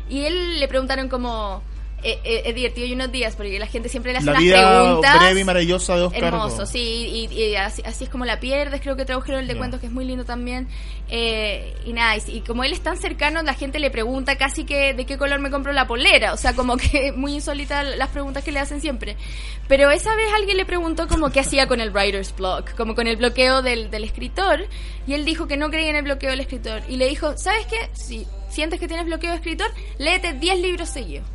y él le preguntaron como... eh, eh, es divertido Junot Díaz porque la gente siempre le hace La unas vida preguntas. breve y maravillosa de Oscar. Hermoso, sí, y, y así, así es como la pierdes, creo que tradujeron el de cuentos que es muy lindo también. Eh, y nada, y, y como él es tan cercano, la gente le pregunta casi que de qué color me compro la polera, o sea, como que *laughs* muy insólita las preguntas que le hacen siempre. Pero esa vez alguien le preguntó como qué hacía con el writer's block, como con el bloqueo del, del escritor, y él dijo que no creía en el bloqueo del escritor, y le dijo, ¿sabes qué? Si sientes que tienes bloqueo de escritor, léete 10 libros seguidos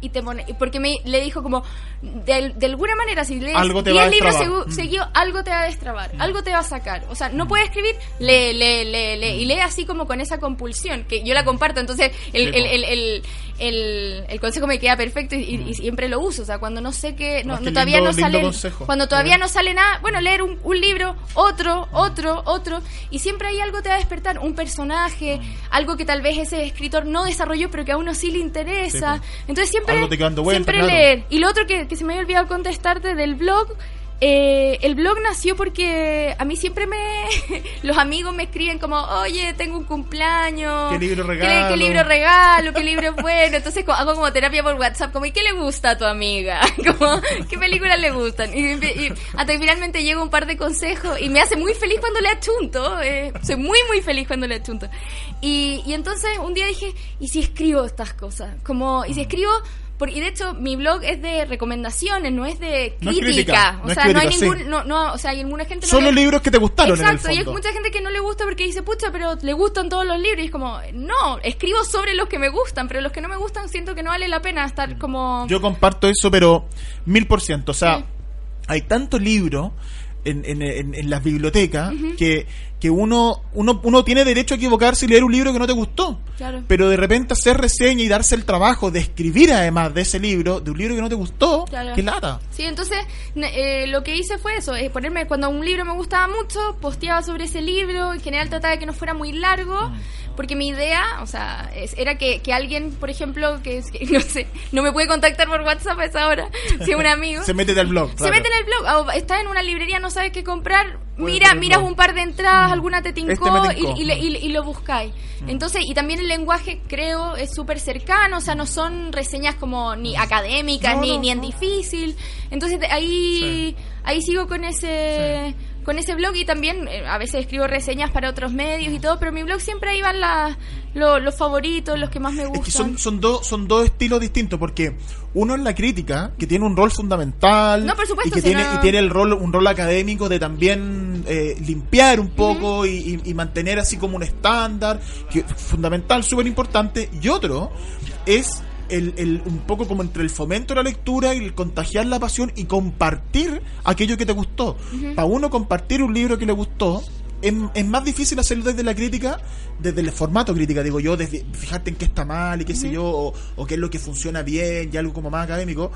y te pone porque me le dijo como de, de alguna manera si lees Algo te 10 va a libros segu- Mm. algo te va a destrabar algo te va a sacar. O sea no puedes escribir lee lee lee lee y lee así como con esa compulsión que yo la comparto. Entonces el, el, el, el, el- el consejo me queda perfecto y, y- y siempre lo uso. O sea cuando no sé que no, no, qué todavía lindo- no sale consejo. cuando todavía no sale nada bueno leer un, un libro otro otro otro y siempre hay algo te va a despertar un personaje Mm. algo que tal vez ese escritor no desarrolló pero que a uno sí le interesa. Sí, entonces siempre Algo te queda dando vuelta, siempre claro. leer y lo otro que, que se me había olvidado contestarte del blog eh, el blog nació porque a mí siempre me *laughs* los amigos me escriben como oye tengo un cumpleaños. ¿Qué libro ¿Qué, regalo? qué libro regalo qué libro es bueno entonces hago como terapia por WhatsApp como y qué le gusta a tu amiga *laughs* como qué películas le gustan y, y hasta que finalmente llega un par de consejos y me hace muy feliz cuando le achunto eh, soy muy muy feliz cuando le achunto. Y, y entonces un día dije y si escribo estas cosas como y si escribo por- y de hecho mi blog es de recomendaciones no es de No es crítica, o no sea no hay sí. ningún no, no o sea hay alguna gente no Solo le- libros que te gustaron Exacto, en y hay mucha gente que no le gusta porque dice, pucha, pero le gustan todos los libros. Y es como, no, escribo sobre los que me gustan, pero los que no me gustan siento que no vale la pena estar como... Yo comparto eso, pero mil por ciento. O sea, Sí. hay tanto libro en, en, en, en las bibliotecas que, que uno, uno, uno tiene derecho a equivocarse y leer un libro que no te gustó. Claro. Pero de repente hacer reseña y darse el trabajo de escribir además de ese libro, de un libro que no te gustó, Claro. qué lata. Sí, entonces eh, lo que hice fue eso, es ponerme cuando un libro me gustaba mucho, posteaba sobre ese libro, en general trataba de que no fuera muy largo, porque mi idea, o sea, es- era que, que alguien, por ejemplo, que, que *laughs* no sé, no me puede contactar por WhatsApp a esa hora, *laughs* si es un amigo. Se mete al blog. Se mete en el blog, o estás en una librería, no sabes qué comprar, mira, miras un par de entradas, alguna te tincó, Este tincó. y, y le- y- y lo buscáis. Entonces, y también el lenguaje creo es súper cercano, o sea, no son reseñas como ni académicas, No, ni, no, ni en no. difícil. Entonces ahí, ahí sigo con ese... Con ese blog y también eh, a veces escribo reseñas para otros medios y todo, pero mi blog siempre ahí van lo- los favoritos, los que más me Es gustan. que son, son, dos son dos estilos distintos, porque uno es la crítica, que tiene un rol fundamental, No, por supuesto, y que si tiene, no- y tiene el rol, un rol académico de también eh, limpiar un poco y, y- y mantener así como un estándar, que fundamental, súper importante, y otro es el, el- un poco como entre el fomento de la lectura y el contagiar la pasión y compartir aquello que te gustó. Para uno compartir un libro que le gustó, es, es más difícil hacerlo desde la crítica, desde el formato crítica, digo yo, desde fijarte en qué está mal y qué sé yo, o, o qué es lo que funciona bien y algo como más académico,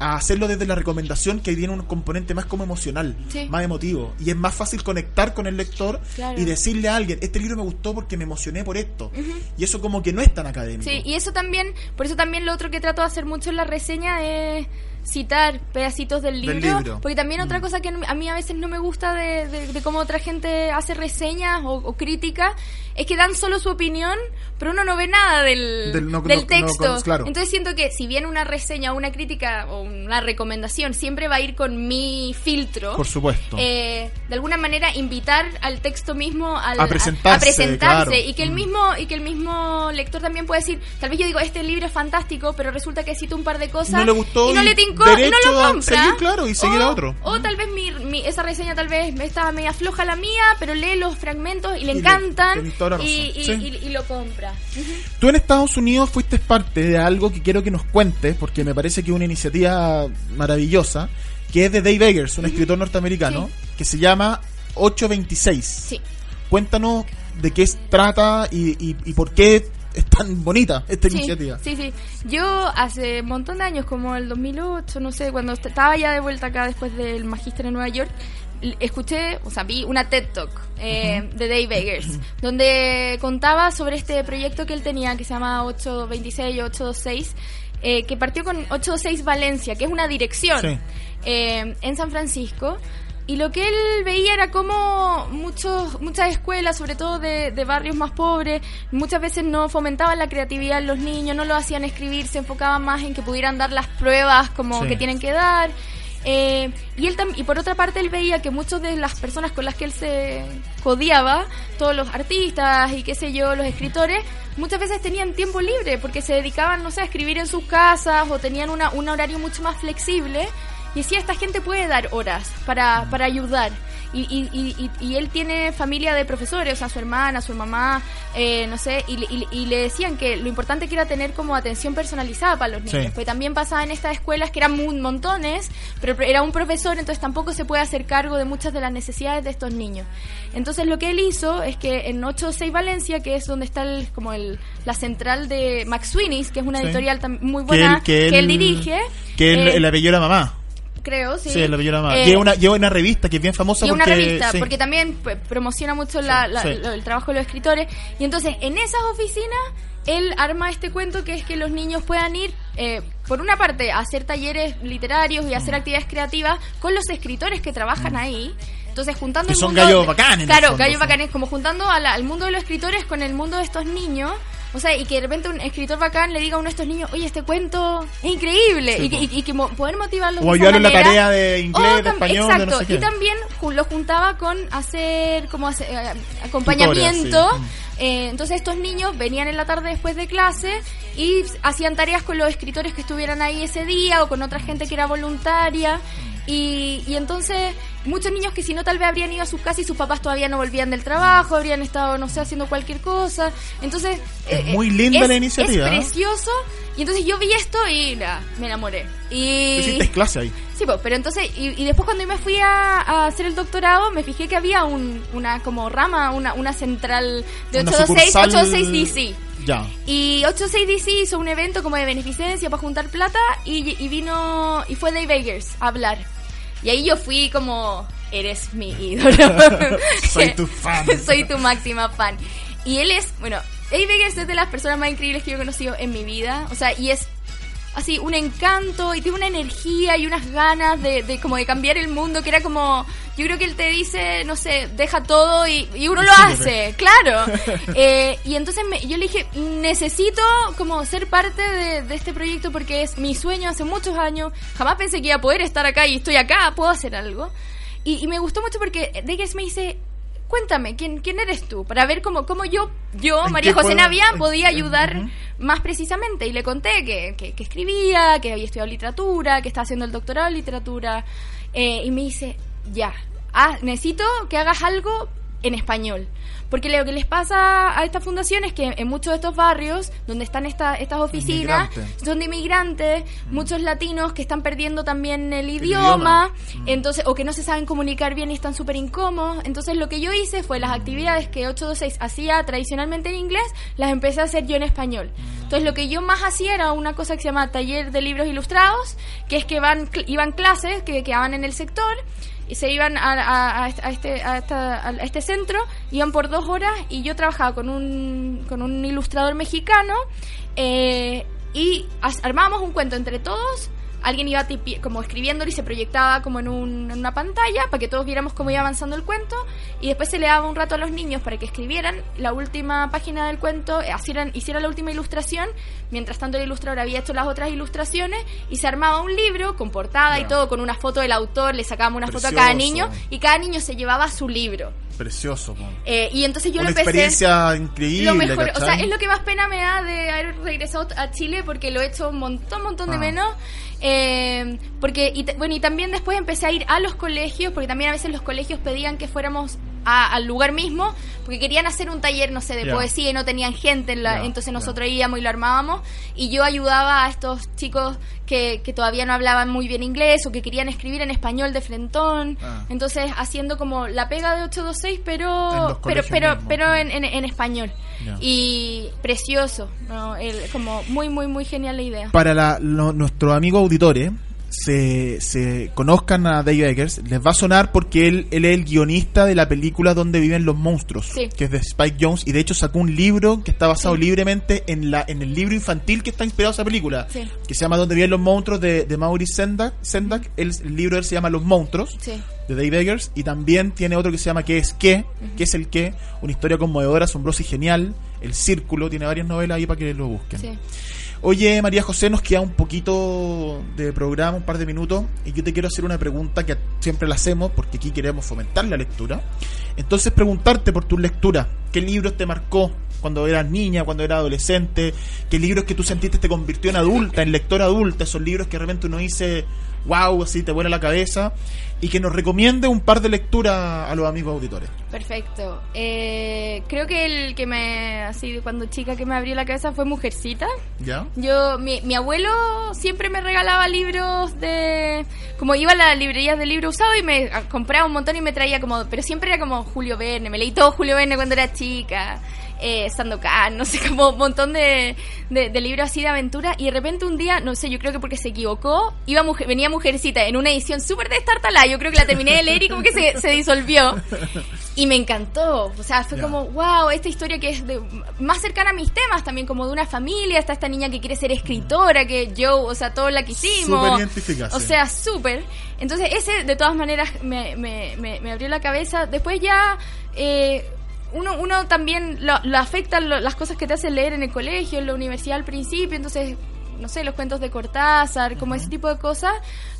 a hacerlo desde la recomendación que tiene un componente más como emocional, Sí. más emotivo. Y es más fácil conectar con el lector Claro. y decirle a alguien, este libro me gustó porque me emocioné por esto. Y eso como que no es tan académico. Sí, y eso también, por eso también lo otro que trato de hacer mucho en la reseña es citar pedacitos del libro, Del libro. porque también Mm. otra cosa que a mí a veces no me gusta de, de- de cómo otra gente hace reseñas o, o crítica es que dan solo su opinión, pero uno no ve nada del, Del- no- del no- no texto. con- claro. Entonces siento que si bien una reseña o una crítica o una recomendación siempre va a ir con mi filtro, Por supuesto. eh, de alguna manera invitar al texto mismo al- A presentarse, a presentarse claro. y que el Mm. mismo y que el mismo lector también puede decir tal vez yo digo este libro es fantástico pero resulta que cito un par de cosas No le gustó y no le tincó no derecho a seguir, claro, y seguir o, a otro. o tal vez mi, mi- esa reseña tal vez estaba media floja la mía pero lee los fragmentos y le Y le- encantan la y, y- sí. y- lo compra Ujú. Tú en Estados Unidos fuiste parte de algo que quiero que nos cuentes, porque me parece que es una iniciativa maravillosa, que es de Dave Eggers, un escritor norteamericano, que se llama 826. sí Cuéntanos de qué trata y, y- y por qué es tan bonita esta Sí, iniciativa. Sí, sí. Yo hace un montón de años, como el 2008, no sé, cuando est- estaba ya de vuelta acá después del magíster en Nueva York, escuché, o sea, vi una TED Talk eh, de Dave Eggers, donde contaba sobre este proyecto que él tenía, que se llama 826 o 826, eh, que partió con 826 Valencia, que es una dirección Sí. eh, en San Francisco. Y lo que él veía era como muchos, muchas escuelas, sobre todo de, de barrios más pobres, muchas veces no fomentaban la creatividad en los niños, no lo hacían escribir, se enfocaban más en que pudieran dar las pruebas como Sí. que tienen que dar. Eh, y él y por otra parte él veía que muchas de las personas con las que él se codiaba, todos los artistas y qué sé yo, los escritores, muchas veces tenían tiempo libre porque se dedicaban, no sé, a escribir en sus casas o tenían una, un horario mucho más flexible. Y decía, esta gente puede dar horas para, para ayudar. Y, y, y, él tiene familia de profesores, o sea, su hermana, su mamá, eh, no sé, y, le- y, y le decían que lo importante que era tener como atención personalizada para los niños. Sí. Pues también pasaba en estas escuelas que eran montones, pero era un profesor, entonces tampoco se puede hacer cargo de muchas de las necesidades de estos niños. Entonces lo que él hizo es que en 86 Valencia, que es donde está el, como el, la central de Max Sweeney's, que es una editorial muy Que buena, él, que, que él dirige. Que él, eh, el apellido de la mamá. Creo, sí. Sí, la mamá. Eh, lleva, una, lleva una revista que es bien famosa una porque... revista, sí. porque también promociona mucho la- la- sí. lo- el trabajo de los escritores. Y entonces, en esas oficinas, él arma este cuento que es que los niños puedan ir, eh, por una parte, a hacer talleres literarios y Mm. hacer actividades creativas con los escritores que trabajan ahí. Entonces, juntando Que el son mundo- gallos bacanes, Claro, gallos bacanes, como juntando a la- al mundo de los escritores con el mundo de estos niños. O sea, y que de repente un escritor bacán le diga a uno de estos niños, oye, este cuento es increíble. Sí, y, que- y- y que poder motivarlos O ayudarle en la tarea de inglés, O de tam- español, de no Exacto. sé qué. Y también lo juntaba con hacer como hace- eh, acompañamiento. Sí. Eh, entonces estos niños venían en la tarde después de clase y hacían tareas con los escritores que estuvieran ahí ese día o con otra gente que era voluntaria. Y, y entonces, muchos niños que si no tal vez habrían ido a sus casas y sus papás todavía no volvían del trabajo, habrían estado, no sé, haciendo cualquier cosa. Entonces, Es eh, muy linda es- la iniciativa, Es ¿eh? precioso. Y entonces yo vi esto y me enamoré. Y... hiciste clase ahí. Sí, po, pero entonces, y, y después cuando yo me fui a, a hacer el doctorado, me fijé que había un, una como rama, una, una central de Una 826, sucursal- 826 DC. Ya. Y 826DC hizo un evento como de beneficencia para juntar plata y, y vino, y fue Dave Eggers a hablar. Y ahí yo fui como, eres mi ídolo. *laughs* Soy tu fan. *laughs* Soy tu máxima fan. Y él es, bueno, Dave Eggers es de las personas más increíbles que yo he conocido en mi vida. O sea, y es así un encanto y tiene una energía y unas ganas de, de como de cambiar el mundo que era como yo creo que él te dice no sé deja todo y, y uno lo hace claro. *laughs* Eh, y entonces me- yo le dije necesito como ser parte de, de este proyecto porque es mi sueño hace muchos años jamás pensé que iba a poder estar acá y estoy acá puedo hacer algo y, y me gustó mucho porque Deggers me dice cuéntame quién quién eres tú para ver cómo cómo yo yo ¿En María José puedo- Navia podía ayudar más precisamente. Y le conté que, que, que escribía, que había estudiado literatura, que estaba haciendo el doctorado en literatura eh, y me dice, ya, ah, necesito que hagas algo en español. Porque lo que les pasa a esta fundación es que en muchos de estos barrios donde están esta- estas oficinas son de inmigrantes, muchos latinos que están perdiendo también el idioma. idioma, entonces o que no se saben comunicar bien y están súper incómodos. Entonces lo que yo hice fue las actividades que 826 hacía tradicionalmente en inglés, las empecé a hacer yo en español. Entonces lo que yo más hacía era una cosa que se llama taller de libros ilustrados, que es que van iban clases que quedaban en el sector y se iban a, a- a este, este, a este centro, iban por dos horas y yo trabajaba con un, con un ilustrador mexicano eh, y armábamos un cuento entre todos. Alguien iba como escribiéndolo y se proyectaba como en, un- en una pantalla para que todos viéramos cómo iba avanzando el cuento y después se le daba un rato a los niños para que escribieran la última página del cuento, eh, hicieran, hiciera la última ilustración, mientras tanto el ilustrador había hecho las otras ilustraciones y se armaba un libro con portada y Ya. todo, con una foto del autor, le sacábamos una foto a cada Precioso. niño y cada niño se llevaba su libro. Precioso. Eh, y entonces yo Una lo empecé experiencia increíble. lo mejor, o sea, es lo que más pena me da de haber regresado a Chile porque lo he hecho un montón, montón de Ah. menos. Eh, porque, y, bueno, y también después empecé a ir a los colegios, porque también a veces los colegios pedían que fuéramos a- al lugar mismo, porque querían hacer un taller, no sé, de poesía y no tenían gente, en la, entonces nosotros íbamos y lo armábamos, y yo ayudaba a estos chicos que, que todavía no hablaban muy bien inglés o que querían escribir en español de frentón, Ah. entonces haciendo como la pega de 826, En pero pero pero pero en, en, en español. Y precioso, ¿no? El- como muy, muy, muy genial la idea. Para la, lo- nuestros amigos auditores, se, se conozcan a Dave Eggers, les va a sonar porque él, él es el guionista de la película Donde viven los monstruos, Sí. que es de Spike Jones, y de hecho sacó un libro que está basado Sí. libremente en la en el libro infantil que está inspirado en esa película, Sí. que se llama Donde viven los monstruos de, de Maurice Sendak. Sendak. El, el libro de él se llama Los monstruos. De Dave Eggers y también tiene otro que se llama ¿Qué es qué? ¿Qué es el qué? Una historia conmovedora, asombrosa y genial. El Círculo tiene varias novelas ahí para que lo busquen. Sí. Oye, María José, nos queda un poquito de programa, un par de minutos, y yo te quiero hacer una pregunta que siempre la hacemos porque aquí queremos fomentar la lectura. Entonces, preguntarte por tu lectura, ¿qué libros te marcó cuando eras niña, cuando eras adolescente? ¿Qué libros que tú sentiste te convirtió en adulta, en lectora adulta? Esos libros que de repente uno dice, wow, así te vuela la cabeza, y que nos recomiende un par de lecturas a los amigos auditores. Perfecto. Eh, creo que el que me, así, cuando chica que me abrió la cabeza fue Mujercita. ¿Ya? Yo, mi, mi abuelo siempre me regalaba libros de... Como iba a las librerías de libro usado y me ah, compraba un montón y me traía como... Pero siempre era como Julio Verne. Me leí todo Julio Verne cuando era chica. Eh, Sandokan, no sé, *laughs* como un montón de, de, de libros así de aventura. Y de repente un día, no sé, yo creo que porque se equivocó, iba mujer, venía Mujercita en una edición súper destartalada. Yo creo que la terminé de leer y como que se, se disolvió. Y me encantó. O sea, fue como, wow, esta historia que es de, más cercana a mis temas también, como de una familia. Está esta niña que quiere ser escritora, que yo, o sea, todos la quisimos. Súper identificada, O sea, súper. Entonces, ese de todas maneras me, me, me, me abrió la cabeza. Después ya. eh, uno, uno también lo, lo afectan lo- las cosas que te hacen leer en el colegio, en la universidad al principio, entonces, no sé, los cuentos de Cortázar, como ese tipo de cosas.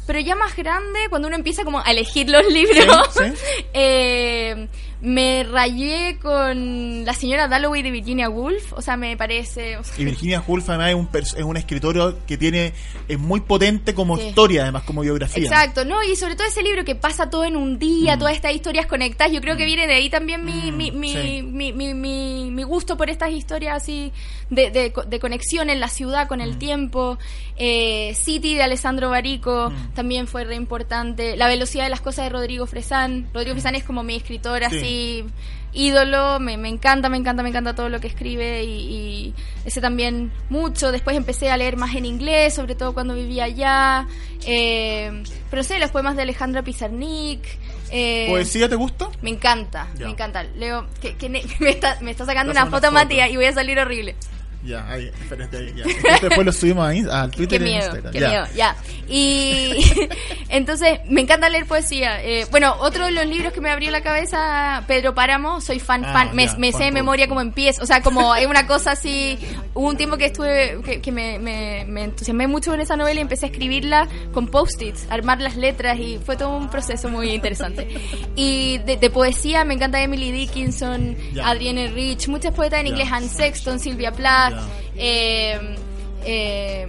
Pero ya más grande, cuando uno empieza como a elegir los libros, Sí, sí. *laughs* eh, Me rayé con la señora Dalloway de Virginia Woolf, o sea, me parece... o sea, Y Virginia Woolf además es un, es un escritorio que tiene es muy potente como Sí. historia, además como biografía. Exacto, ¿no? Y sobre todo ese libro que pasa todo en un día, Mm. todas estas historias conectadas, yo creo que viene de ahí también mi, mi, mi, sí. mi, mi, mi- mi gusto por estas historias así de, de, de conexión en la ciudad con Mm. el tiempo. Eh, City de Alessandro Barico Mm. También fue re importante. La velocidad de las cosas de Rodrigo Fresán. Rodrigo Fresán es como mi escritor Sí. así ídolo, me, me encanta, me encanta, me encanta todo lo que escribe y, y ese también mucho. Después empecé a leer más en inglés, sobre todo cuando vivía allá. Eh, pero sé, los poemas de Alejandra Pizarnik. eh, ¿Poesía te gusta? me encanta, Ya. me encanta. Leo, que, que *laughs* me, está, me está sacando una una foto, foto. Matías, y voy a salir horrible. Ya, ahí, espérate. Ya. *laughs* Después lo subimos ahí al Twitter Qué y miedo, Instagram. qué ya. miedo, ya. Y *laughs* entonces, me encanta leer poesía. Eh, bueno, otro de los libros que me abrió la cabeza, Pedro Páramo, soy fan, Ah, fan. Me, ya, me sé fan de memoria como empieza. O sea, como es una cosa así. Hubo un tiempo que estuve, que, que me, me, me entusiasmé mucho con esa novela y empecé a escribirla con post-its, armar las letras y fue todo un proceso muy interesante. Y de, de poesía me encanta Emily Dickinson, Ya. Adrienne Rich, muchas poetas en inglés, Anne Sexton, Sylvia Plath. Eh, eh,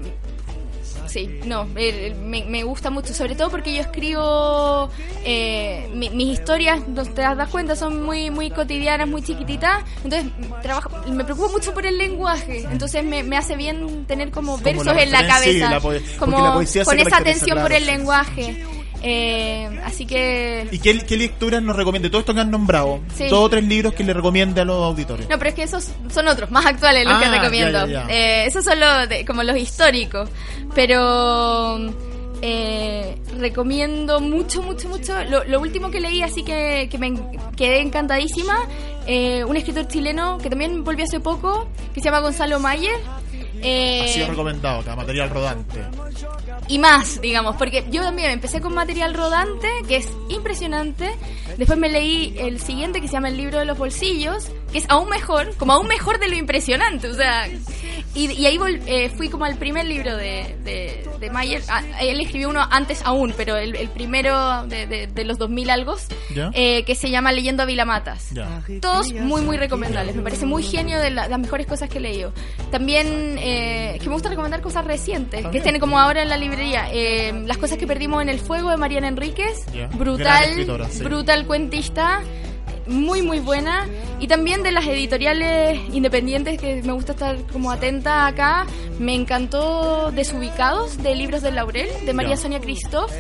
Sí, no, eh, me, me gusta mucho, sobre todo porque yo escribo eh, mi- mis historias, no te das cuenta, son muy muy cotidianas, muy chiquititas, entonces trabajo, me preocupo mucho por el lenguaje, entonces me, me hace bien tener como, versos la en la sí, cabeza, la como la con esa atención por el lenguaje. Eh, así que... ¿Y qué, qué lecturas nos recomienda? Todo esto que han nombrado. Sí. Dos o tres libros que le recomiende a los auditores. No, pero es que esos son otros, más actuales los Ah, que recomiendo. ya, ya, ya. Eh, esos son los de- como los históricos. Pero eh, recomiendo mucho, mucho, mucho. Lo, lo último que leí, así que, que me quedé encantadísima, eh, un escritor chileno que también volvió hace poco, que se llama Gonzalo Mayer. Eh, Ha sido recomendado acá, material rodante. y más, digamos, porque yo también empecé con material rodante, que es impresionante. Después me leí el siguiente, que se llama El libro de los bolsillos, que es aún mejor, como aún mejor de lo impresionante, o sea. Y, y ahí vol- eh, fui como al primer libro de, de, de Mayer. Ah, él escribió uno antes aún, pero el, el primero de, de- de los 2000 algo, ¿Ya? eh, que se llama Leyendo a Vilamatas. Ya. Todos muy, muy recomendables. Me parece muy genio de la- las mejores cosas que he leído. También, eh, que me gusta recomendar cosas recientes, que estén como ahora en la librería. Eh, las cosas que perdimos en el fuego de Mariana Enríquez. Ya. Brutal, sí. brutal cuentista. Muy, muy buena. Y también de las editoriales independientes que me gusta estar como atenta acá. Me encantó Desubicados, de Libros del Laurel, de María. Sonia Christoph.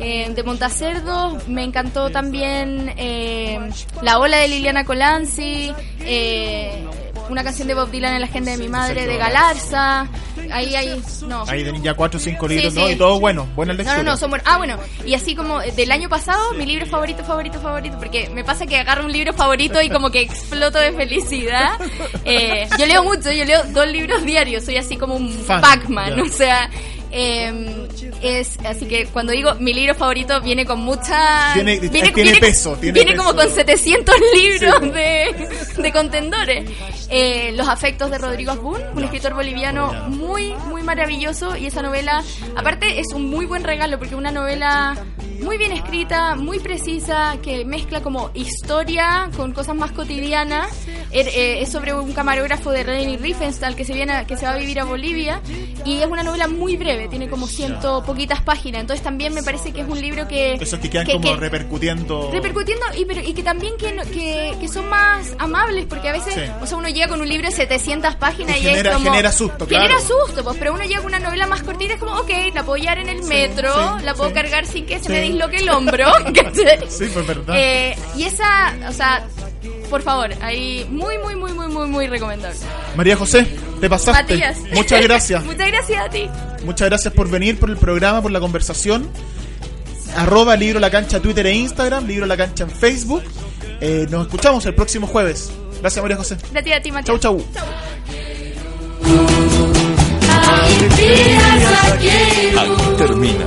Eh, de Montacerdo, me encantó también eh, La Ola de Liliana Colanzi, eh, una canción de Bob Dylan en la agenda de mi madre, de Galarza. Ahí hay. No. Ahí tenéis ya cuatro o cinco libros, Sí, ¿no? Y todo bueno, buena No, lectura. no, no, son buenos. Ah, bueno, y así como eh, del año pasado, mi libro favorito, favorito, favorito, porque me pasa que agarro un libro favorito y como que exploto de felicidad. Eh, yo leo mucho, yo leo dos libros diarios, soy así como un Pac-Man, ya. o sea, eh, es así que cuando digo mi libro favorito viene con mucha... Tiene- tiene peso, tiene viene peso. como con 700 *laughs* libros de, de contendores. Eh, Los afectos de Rodrigo Asbun, un escritor boliviano Boliviano. muy, muy maravilloso y esa novela, aparte es un muy buen regalo porque es una novela muy bien escrita, muy precisa, que mezcla como historia con cosas más cotidianas. Er- eh, es sobre un camarógrafo de René Riefenstahl que se viene a- que se va a vivir a Bolivia y es una novela muy breve, tiene como ciento poquitas páginas, entonces también me parece que es un libro que Esos que quedan que- como que- repercutiendo. repercutiendo y, pero, y que también que, que, que son más amables porque a veces Sí. o sea uno llega con un libro de 700 páginas Y genera- es como genera susto, genera claro. susto pues pero uno llega con una novela más cortita es como ok la puedo llevar en el metro sí, la puedo sí. cargar sin que se Sí. me disloque el hombro *laughs* ¿cachai? Sí, pues verdad. Eh, y esa o sea por favor ahí muy muy muy muy muy muy recomendable María José, te pasaste. Matías Muchas gracias. *laughs* muchas gracias a ti Muchas gracias por venir, por el programa, por la conversación. Arroba Libro La Cancha Twitter e Instagram, Libro La Cancha en Facebook. Eh, nos escuchamos el próximo jueves. Gracias María José. gracias a ti Matías Chau, chau. Aquí termina